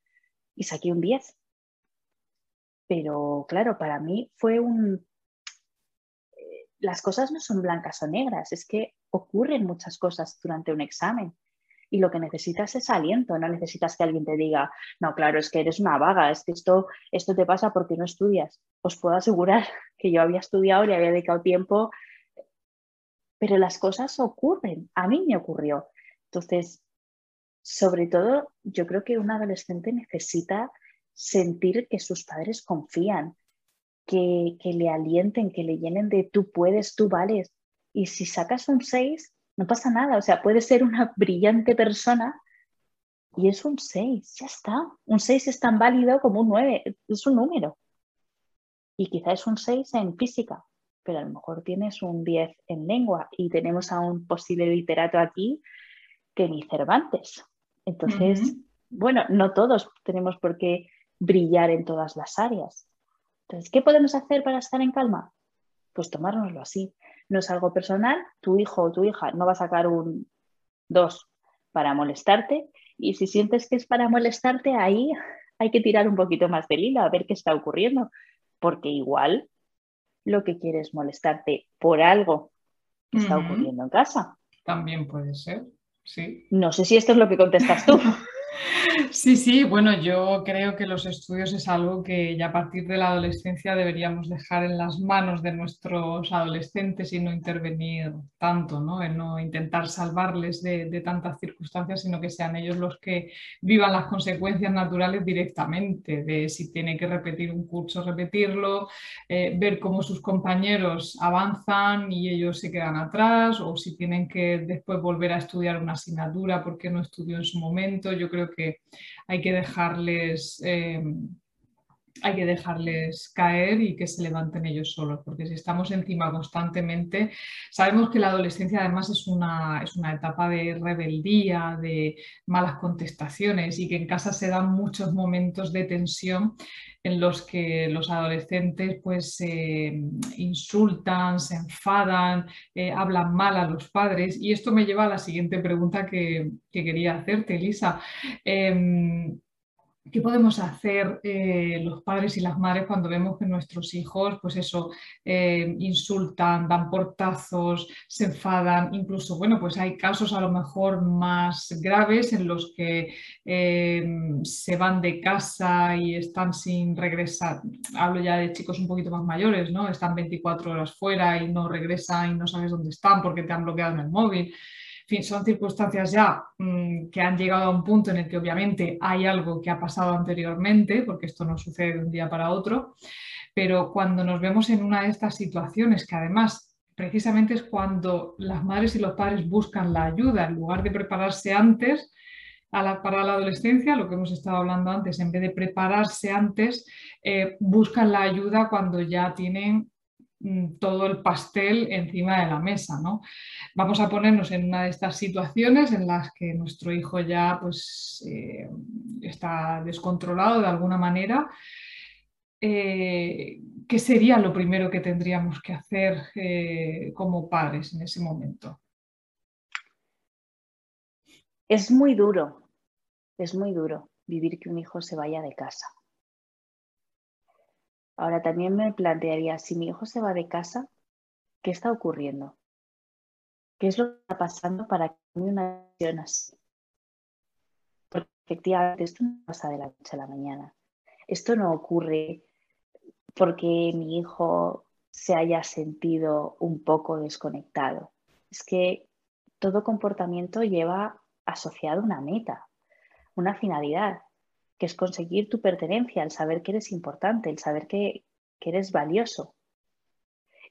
y saqué un 10. Pero claro, para mí fue un... Las cosas no son blancas o negras, es que ocurren muchas cosas durante un examen y lo que necesitas es aliento, no necesitas que alguien te diga, no, claro, es que eres una vaga, es que esto, esto te pasa porque no estudias. Os puedo asegurar *laughs* que yo había estudiado y había dedicado tiempo, pero las cosas ocurren, a mí me ocurrió. Entonces, sobre todo, yo creo que un adolescente necesita sentir que sus padres confían, que, que le alienten, que le llenen de tú puedes, tú vales. Y si sacas un 6, no pasa nada, o sea, puede ser una *laughs* brillante persona y es un 6, ya está. Un 6 es tan válido como un 9, es un número. Y quizá es un 6 en física, pero a lo mejor tienes un 10 en lengua y tenemos a un posible literato aquí que ni Cervantes. Entonces, bueno, no todos tenemos por qué brillar en todas las áreas. Entonces, ¿qué podemos hacer para estar en calma? Pues tomárnoslo así no es algo personal, tu hijo o tu hija no va a sacar un 2 para molestarte y si sientes que es para molestarte, ahí hay que tirar un poquito más del hilo a ver qué está ocurriendo, porque igual lo que quieres molestarte por algo que está ocurriendo en casa. También puede ser, sí. No sé si esto es lo que contestas tú. *laughs* Sí, sí, bueno, yo creo que los estudios es algo que ya a partir de la adolescencia deberíamos dejar en las manos de nuestros adolescentes y no intervenir tanto, ¿no? En no intentar salvarles de, tantas circunstancias, sino que sean ellos los que vivan las consecuencias naturales directamente, de si tiene que repetir un curso, repetirlo, eh, ver cómo sus compañeros avanzan y ellos se quedan atrás, o si tienen que después volver a estudiar una asignatura porque no estudió en su momento. Yo creo que hay que dejarles, eh, hay que dejarles caer y que se levanten ellos solos, porque si estamos encima constantemente, sabemos que la adolescencia además es una, es una etapa de rebeldía, de malas contestaciones y que en casa se dan muchos momentos de tensión en los que los adolescentes pues insultan, se enfadan, eh, hablan mal a los padres. Y esto me lleva a la siguiente pregunta que, quería hacerte, Elisa. Em, ¿Qué podemos hacer eh, los padres y las madres cuando vemos que nuestros hijos, pues eso, eh, insultan, dan portazos, se enfadan? Incluso, bueno, pues hay casos a lo mejor más graves en los que eh, se van de casa y están sin regresar. Hablo ya de chicos un poquito más mayores, ¿no? Están 24 horas fuera y no regresan y no sabes dónde están porque te han bloqueado en el móvil son circunstancias ya mm, que han llegado a un punto en el que obviamente hay algo que ha pasado anteriormente, porque esto no sucede de un día para otro, pero cuando nos vemos en una de estas situaciones, que además precisamente es cuando las madres y los padres buscan la ayuda en lugar de prepararse antes, para la adolescencia, lo que hemos estado hablando antes, en vez de prepararse antes, eh, buscan la ayuda cuando ya tienen todo el pastel encima de la mesa. ¿no? Vamos a ponernos en una de estas situaciones en las que nuestro hijo ya pues, eh, está descontrolado de alguna manera. Eh, ¿Qué sería lo primero que tendríamos que hacer eh, como padres en ese momento? Es muy duro, es muy duro vivir que un hijo se vaya de casa. Ahora también me plantearía, si mi hijo se va de casa, ¿qué está ocurriendo? ¿Qué es lo que está pasando para que una acción así? Porque efectivamente esto no pasa de la noche a la mañana. Esto no ocurre porque mi hijo se haya sentido un poco desconectado. Es que todo comportamiento lleva asociado una meta, una finalidad que es conseguir tu pertenencia, el saber que eres importante, el saber que, eres valioso.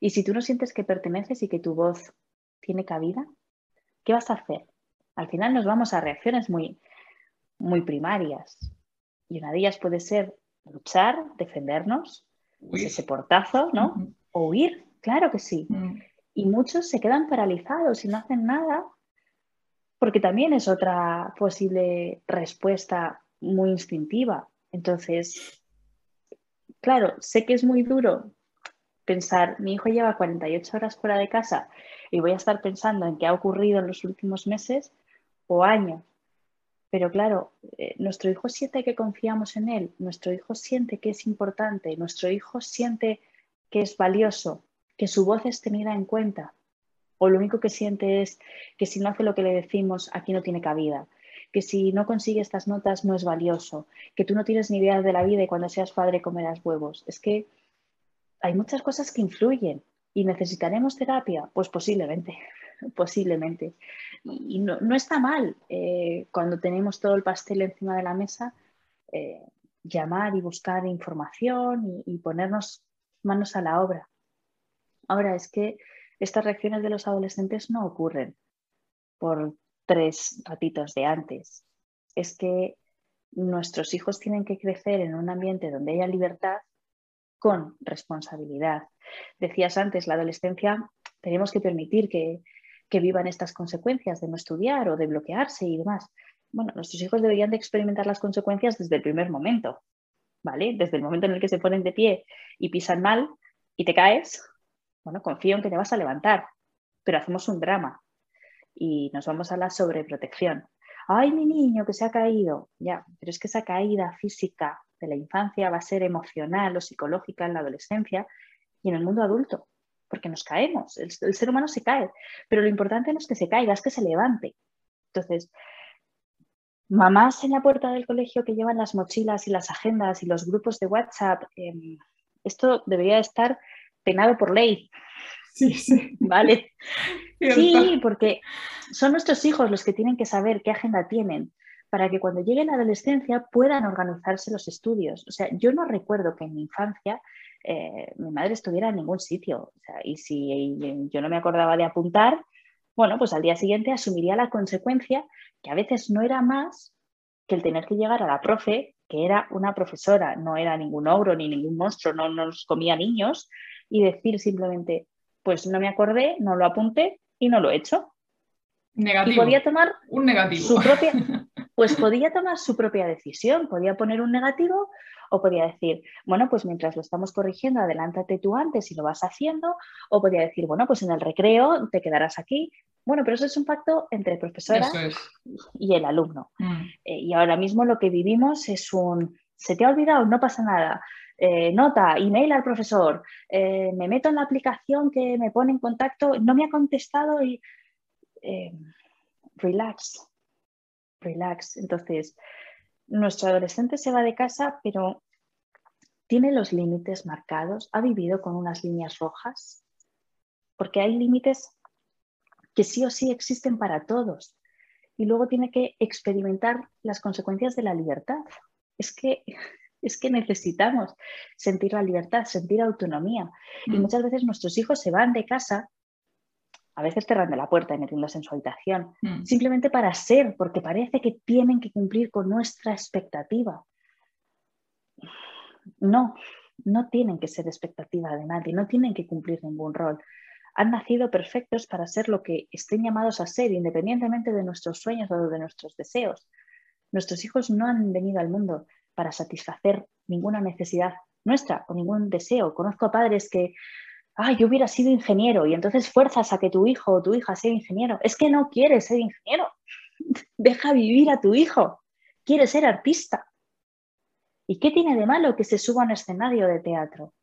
Y si tú no sientes que perteneces y que tu voz tiene cabida, ¿qué vas a hacer? Al final nos vamos a reacciones muy, muy primarias. Y una de ellas puede ser luchar, defendernos, ese portazo, ¿no? O huir, claro que sí. Mm. Y muchos se quedan paralizados y no hacen nada, porque también es otra posible respuesta muy instintiva. Entonces, claro, sé que es muy duro pensar, mi hijo lleva 48 horas fuera de casa y voy a estar pensando en qué ha ocurrido en los últimos meses o años. Pero claro, eh, nuestro hijo siente que confiamos en él, nuestro hijo siente que es importante, nuestro hijo siente que es valioso, que su voz es tenida en cuenta. O lo único que siente es que si no hace lo que le decimos, aquí no tiene cabida que si no consigue estas notas no es valioso, que tú no tienes ni idea de la vida y cuando seas padre comerás huevos. Es que hay muchas cosas que influyen y necesitaremos terapia, pues posiblemente, *laughs* posiblemente. Y, no, está mal eh, cuando tenemos todo el pastel encima de la mesa, eh, llamar y buscar información y, y ponernos manos a la obra. Ahora es que estas reacciones de los adolescentes no ocurren por tres ratitos de antes. Es que nuestros hijos tienen que crecer en un ambiente donde haya libertad con responsabilidad. Decías antes, la adolescencia tenemos que permitir que, vivan estas consecuencias de no estudiar o de bloquearse y demás. Bueno, nuestros hijos deberían de experimentar las consecuencias desde el primer momento, ¿vale? Desde el momento en el que se ponen de pie y pisan mal y te caes, bueno, confío en que te vas a levantar, pero hacemos un drama y nos vamos a la sobreprotección. Ay, mi niño que se ha caído. Ya, pero es que esa caída física de la infancia va a ser emocional o psicológica en la adolescencia y en el mundo adulto. porque nos caemos, el, ser humano se cae, pero lo importante no es que se caiga, es que se levante. Entonces, mamás en la puerta del colegio que llevan las mochilas y las agendas y los grupos de WhatsApp, em, esto debería estar penado por ley. Sí, sí. *laughs* ¿Vale? Sí, porque son nuestros hijos los que tienen que saber qué agenda tienen para que cuando llegue la adolescencia puedan organizarse los estudios. O sea, yo no recuerdo que en mi infancia eh, mi madre estuviera en ningún sitio. y si yo no me acordaba de apuntar, bueno, pues al día siguiente asumiría la consecuencia que a veces no era más que el tener que llegar a la profe, que era una profesora, no era ningún ogro ni ningún monstruo, no nos comía niños, y decir simplemente, pues no me acordé, no lo apunté y no lo he hecho. Negativo. Y podía tomar un negativo. su propia, *laughs* pues podía tomar su propia decisión, podía poner un negativo o podía decir, bueno, pues mientras lo estamos corrigiendo, adelántate tú antes y lo vas haciendo, o podía decir, bueno, pues en el recreo te quedarás aquí. Bueno, pero eso es un pacto entre profesora y el alumno. Mm. Eh, y ahora mismo lo que vivimos es un, se te ha olvidado, no pasa nada. Eh, nota, email al profesor, eh, me meto en la aplicación que me pone en contacto, no me ha contestado y relax, relax. Entonces, nuestro adolescente se va de casa, pero tiene los límites marcados, ha vivido con unas líneas rojas, porque hay límites que sí o sí existen para todos. Y luego tiene que experimentar las consecuencias de la libertad. Es que, es que necesitamos sentir la libertad, sentir autonomía. Y mm. muchas veces nuestros hijos se van de casa a veces cerrando la puerta y metiéndose en su habitación, mm. simplemente para ser, porque parece que tienen que cumplir con nuestra expectativa. No, no tienen que ser expectativa de nadie, no tienen que cumplir ningún rol. Han nacido perfectos para ser lo que estén llamados a ser, independientemente de nuestros sueños o de nuestros deseos. Nuestros hijos no han venido al mundo para satisfacer ninguna necesidad nuestra o ningún deseo. Conozco a padres que ah, yo hubiera sido ingeniero y entonces fuerzas a que tu hijo o tu hija sea ingeniero. Es que no quieres ser ingeniero. *laughs* Deja vivir a tu hijo. Quiere ser artista. ¿Y qué tiene de malo que se suba a un escenario de teatro?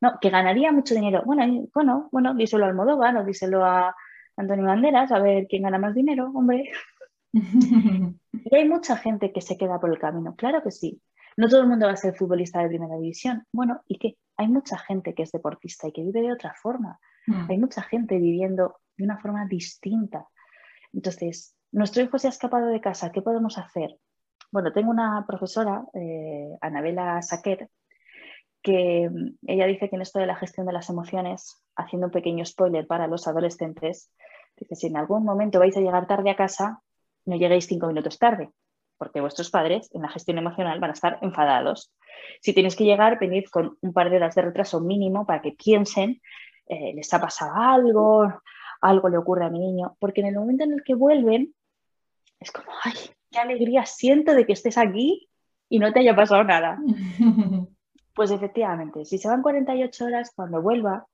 No, que ganaría mucho dinero. Bueno, bueno, bueno, díselo a Almodóvar o díselo a Antonio Banderas, a ver quién gana más dinero, hombre. Y hay mucha gente que se queda por el camino, claro que sí. No todo el mundo va a ser futbolista de primera división. Bueno, ¿y qué? Hay mucha gente que es deportista y que vive de otra forma. Mm. Hay mucha gente viviendo de una forma distinta. Entonces, nuestro hijo se ha escapado de casa, ¿qué podemos hacer? Bueno, tengo una profesora, eh, Anabela Saquet, que mm, ella dice que en esto de la gestión de las emociones, haciendo un pequeño spoiler para los adolescentes, dice, si en algún momento vais a llegar tarde a casa, no lleguéis cinco minutos tarde, porque vuestros padres en la gestión emocional van a estar enfadados. Si tienes que llegar, venid con un par de horas de retraso mínimo para que piensen, eh, les ha pasado algo, algo le ocurre a mi niño, porque en el momento en el que vuelven, es como, ay, qué alegría siento de que estés aquí y no te haya pasado nada. *laughs* Pues efectivamente, si se van 48 horas, cuando vuelva,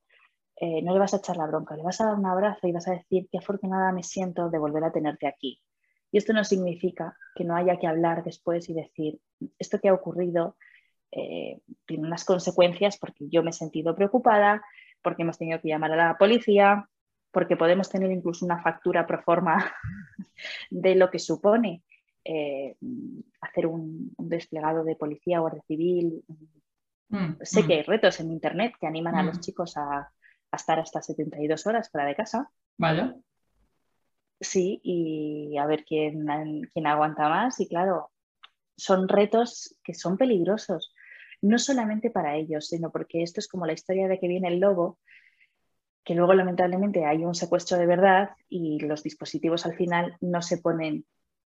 eh, no le vas a echar la bronca, le vas a dar un abrazo y vas a decir qué afortunada me siento de volver a tenerte aquí. Y esto no significa que no haya que hablar después y decir, esto que ha ocurrido eh, tiene unas consecuencias porque yo me he sentido preocupada, porque hemos tenido que llamar a la policía, porque podemos tener incluso una factura pro forma *laughs* de lo que supone eh, hacer un, desplegado de policía, o guardia civil. Mm, sé mm. que hay retos en Internet que animan a los mm. chicos a, a, estar hasta 72 horas fuera de casa. Vale. Sí, y a ver quién, quién aguanta más. Y claro, son retos que son peligrosos, no solamente para ellos, sino porque esto es como la historia de que viene el lobo, que luego lamentablemente hay un secuestro de verdad y los dispositivos al final no se ponen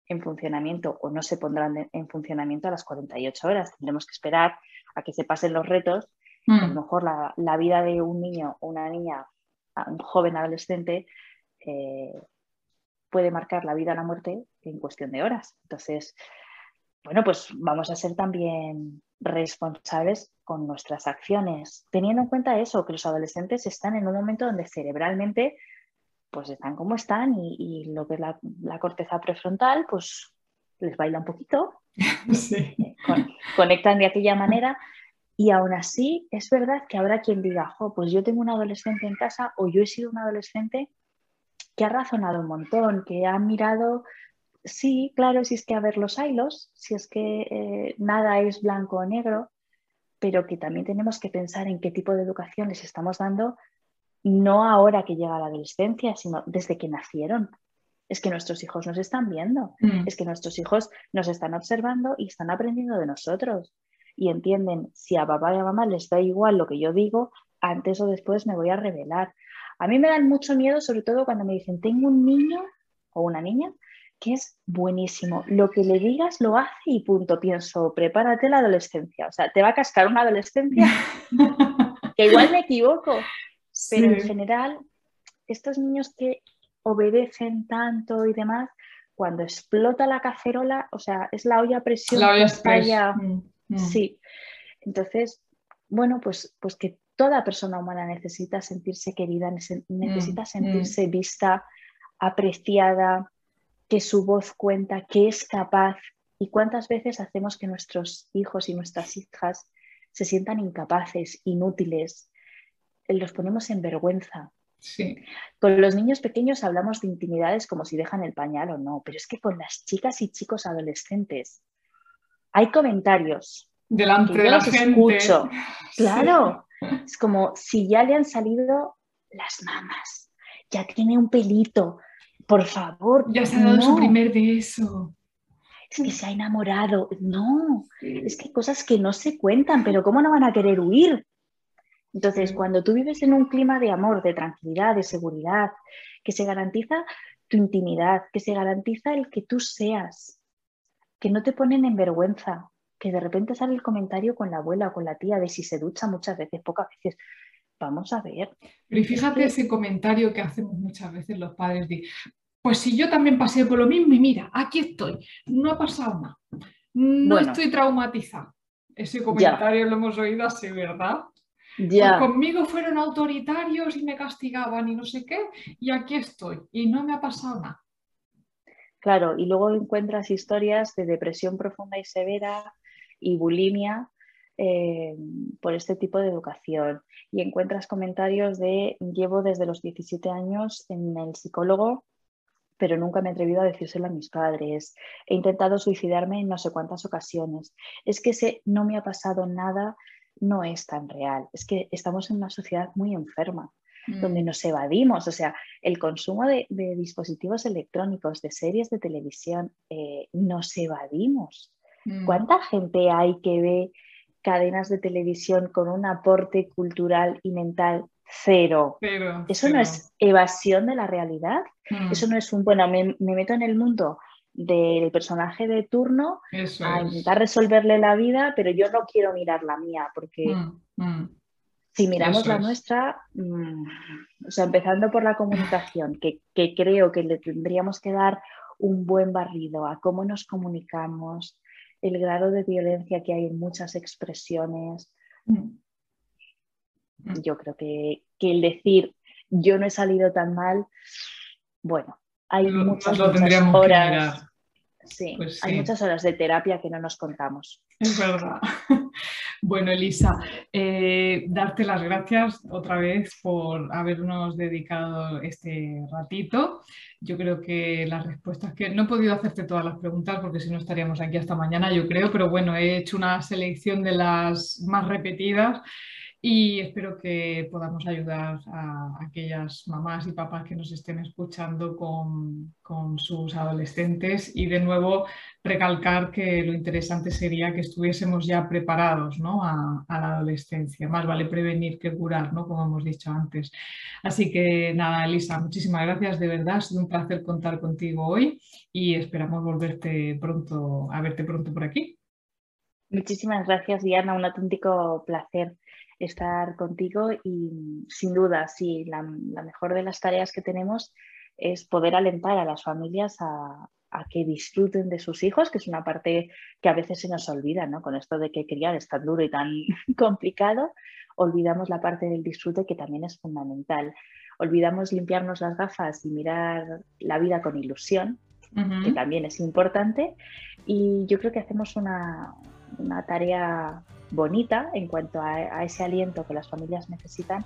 en funcionamiento o no se pondrán en funcionamiento a las 48 horas. Tendremos que esperar a que se pasen los retos. A lo mm. mejor la, vida de un niño o una niña, un joven adolescente, eh, puede marcar la vida o la muerte en cuestión de horas. Entonces, bueno, pues vamos a ser también responsables con nuestras acciones, teniendo en cuenta eso, que los adolescentes están en un momento donde cerebralmente pues están como están y, lo que es la, corteza prefrontal pues les baila un poquito, *laughs* conectan de aquella manera Y aún así, es verdad que habrá quien diga, pues yo tengo un adolescente en casa o yo he sido un adolescente que ha razonado un montón, que ha mirado, sí, claro, si es que a ver los hilos, si es que eh, nada es blanco o negro, pero que también tenemos que pensar en qué tipo de educación les estamos dando, no ahora que llega la adolescencia, sino desde que nacieron. Es que nuestros hijos nos están viendo, mm. es que nuestros hijos nos están observando y están aprendiendo de nosotros y entienden si a papá y a mamá les da igual lo que yo digo, antes o después me voy a revelar. A mí me dan mucho miedo, sobre todo cuando me dicen, tengo un niño o una niña que es buenísimo. Lo que le digas lo hace y punto. Pienso, prepárate la adolescencia. O sea, te va a cascar una adolescencia *laughs* que igual me equivoco. Pero en general, estos niños que obedecen tanto y demás, cuando explota la cacerola, o sea, es la olla a presión. La olla mm. Mm. Sí. Entonces, bueno, pues, pues que toda persona humana necesita sentirse querida, necesita mm, sentirse mm. vista, apreciada, que su voz cuenta, que es capaz. ¿Y cuántas veces hacemos que nuestros hijos y nuestras hijas se sientan incapaces, inútiles? Los ponemos en vergüenza. Sí. Con los niños pequeños hablamos de intimidades como si dejan el pañal o no, pero es que con las chicas y chicos adolescentes hay comentarios. Delante de la gente. Escucho. *laughs* Claro, es como si ya le han salido las mamas, ya tiene un pelito, por favor. Ya se ha dado su primer beso. Es que se ha enamorado. No, es que hay cosas que no se cuentan, pero ¿cómo no van a querer huir? Entonces, cuando tú vives en un clima de amor, de tranquilidad, de seguridad, que se garantiza tu intimidad, que se garantiza el que tú seas, que no te ponen en vergüenza, que de repente sale el comentario con la abuela o con la tía de si se ducha muchas veces, pocas veces. Vamos a ver. Pero fíjate ese comentario que hacemos muchas veces los padres de, pues si yo también pasé por lo mismo y mira, aquí estoy, no ha pasado nada, no estoy traumatizada. Ese comentario lo hemos oído así, ¿verdad? Ya. Pues conmigo fueron autoritarios y me castigaban y no sé qué, y aquí estoy y no me ha pasado nada. Claro, y luego encuentras historias de depresión profunda y severa y bulimia eh, por este tipo de educación. Y encuentras comentarios de llevo desde los 17 años en el psicólogo, pero nunca me he atrevido a decírselo a mis padres. He intentado suicidarme en no sé cuántas ocasiones. Es que ese no me ha pasado nada no es tan real. Es que estamos en una sociedad muy enferma donde mm. nos evadimos. O sea, el consumo de, dispositivos electrónicos, de series de televisión, eh, nos evadimos. Mm. ¿Cuánta gente hay que ve cadenas de televisión con un aporte cultural y mental cero? ¿Eso no es evasión de la realidad? Mm. Eso no es un, bueno, me, meto en el mundo del personaje de turno a intentar resolverle la vida, pero yo no quiero mirar la mía porque si miramos la nuestra, mm, o sea, empezando por la comunicación, que, creo que le tendríamos que dar un buen barrido a cómo nos comunicamos, el grado de violencia que hay en muchas expresiones. Mm. Yo creo que, el decir yo no he salido tan mal, bueno, hay muchas, horas. Sí, pues hay muchas horas de terapia que no nos contamos. Es verdad. Bueno, Elisa, eh, darte las gracias otra vez por habernos dedicado este ratito. Yo creo que las respuestas que no he podido hacerte todas las preguntas porque si no estaríamos aquí hasta mañana, yo creo, pero bueno, he hecho una selección de las más repetidas y espero que podamos ayudar a aquellas mamás y papás que nos estén escuchando con, sus adolescentes y de nuevo recalcar que lo interesante sería que estuviésemos ya preparados a, la adolescencia. Más vale prevenir que curar, ¿no? como hemos dicho antes. Así que nada, Elisa, muchísimas gracias, de verdad, ha sido un placer contar contigo hoy y esperamos volverte pronto, a verte pronto por aquí. Muchísimas gracias, Diana, un auténtico placer estar contigo y sin duda, sí, la, mejor de las tareas que tenemos es poder alentar a las familias a, que disfruten de sus hijos, que es una parte que a veces se nos olvida, ¿no? Con esto de que criar es tan duro y tan *laughs* complicado, olvidamos la parte del disfrute que también es fundamental. Olvidamos limpiarnos las gafas y mirar la vida con ilusión, que también es importante. Y yo creo que hacemos una, una tarea bonita en cuanto a, ese aliento que las familias necesitan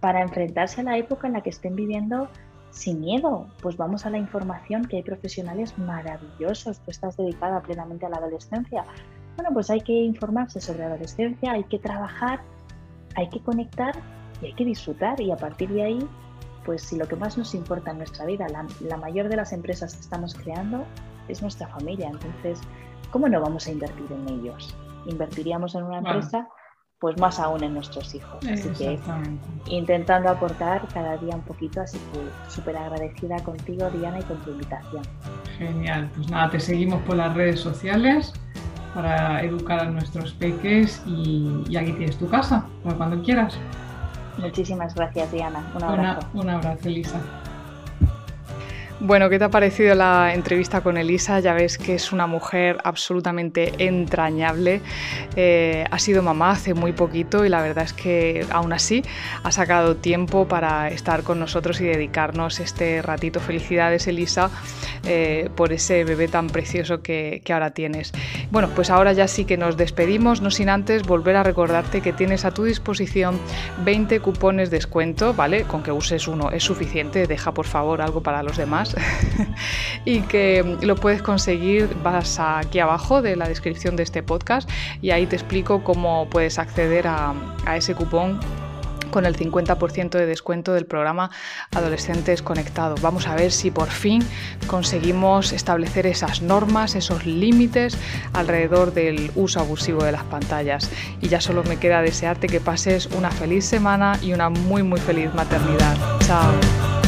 para enfrentarse a la época en la que estén viviendo sin miedo. Pues vamos a la información, que hay profesionales maravillosos. Tú estás dedicada plenamente a la adolescencia. Bueno, pues hay que informarse sobre adolescencia, hay que trabajar, hay que conectar y hay que disfrutar. Y a partir de ahí, pues si lo que más nos importa en nuestra vida, la mayor de las empresas que estamos creando es nuestra familia. Entonces, ¿cómo no vamos a invertir en ellos? Invertiríamos en una empresa, pues más aún en nuestros hijos. Así que intentando aportar cada día un poquito, así que súper agradecida contigo, Diana, y con tu invitación. Genial, pues nada, te seguimos por las redes sociales para educar a nuestros peques y, y aquí tienes tu casa, para cuando quieras. Muchísimas gracias, Diana. Un abrazo. un abrazo, Elisa. Bueno, ¿qué te ha parecido la entrevista con Elisa? Ya ves que es una mujer absolutamente entrañable. Eh, ha sido mamá hace muy poquito y la verdad es que aún así ha sacado tiempo para estar con nosotros y dedicarnos este ratito. Felicidades, Elisa, eh, por ese bebé tan precioso que, que ahora tienes. Bueno, pues ahora ya sí que nos despedimos, no sin antes volver a recordarte que tienes a tu disposición 20 cupones de descuento, ¿vale? Con que uses uno es suficiente, deja por favor algo para los demás *laughs* y que lo puedes conseguir, vas aquí abajo de la descripción de este podcast y ahí te explico cómo puedes acceder a, a ese cupón con el 50% de descuento del programa Adolescentes Conectados. Vamos a ver si por fin conseguimos establecer esas normas, esos límites alrededor del uso abusivo de las pantallas. Y ya solo me queda desearte que pases una feliz semana y una muy muy feliz maternidad. Chao.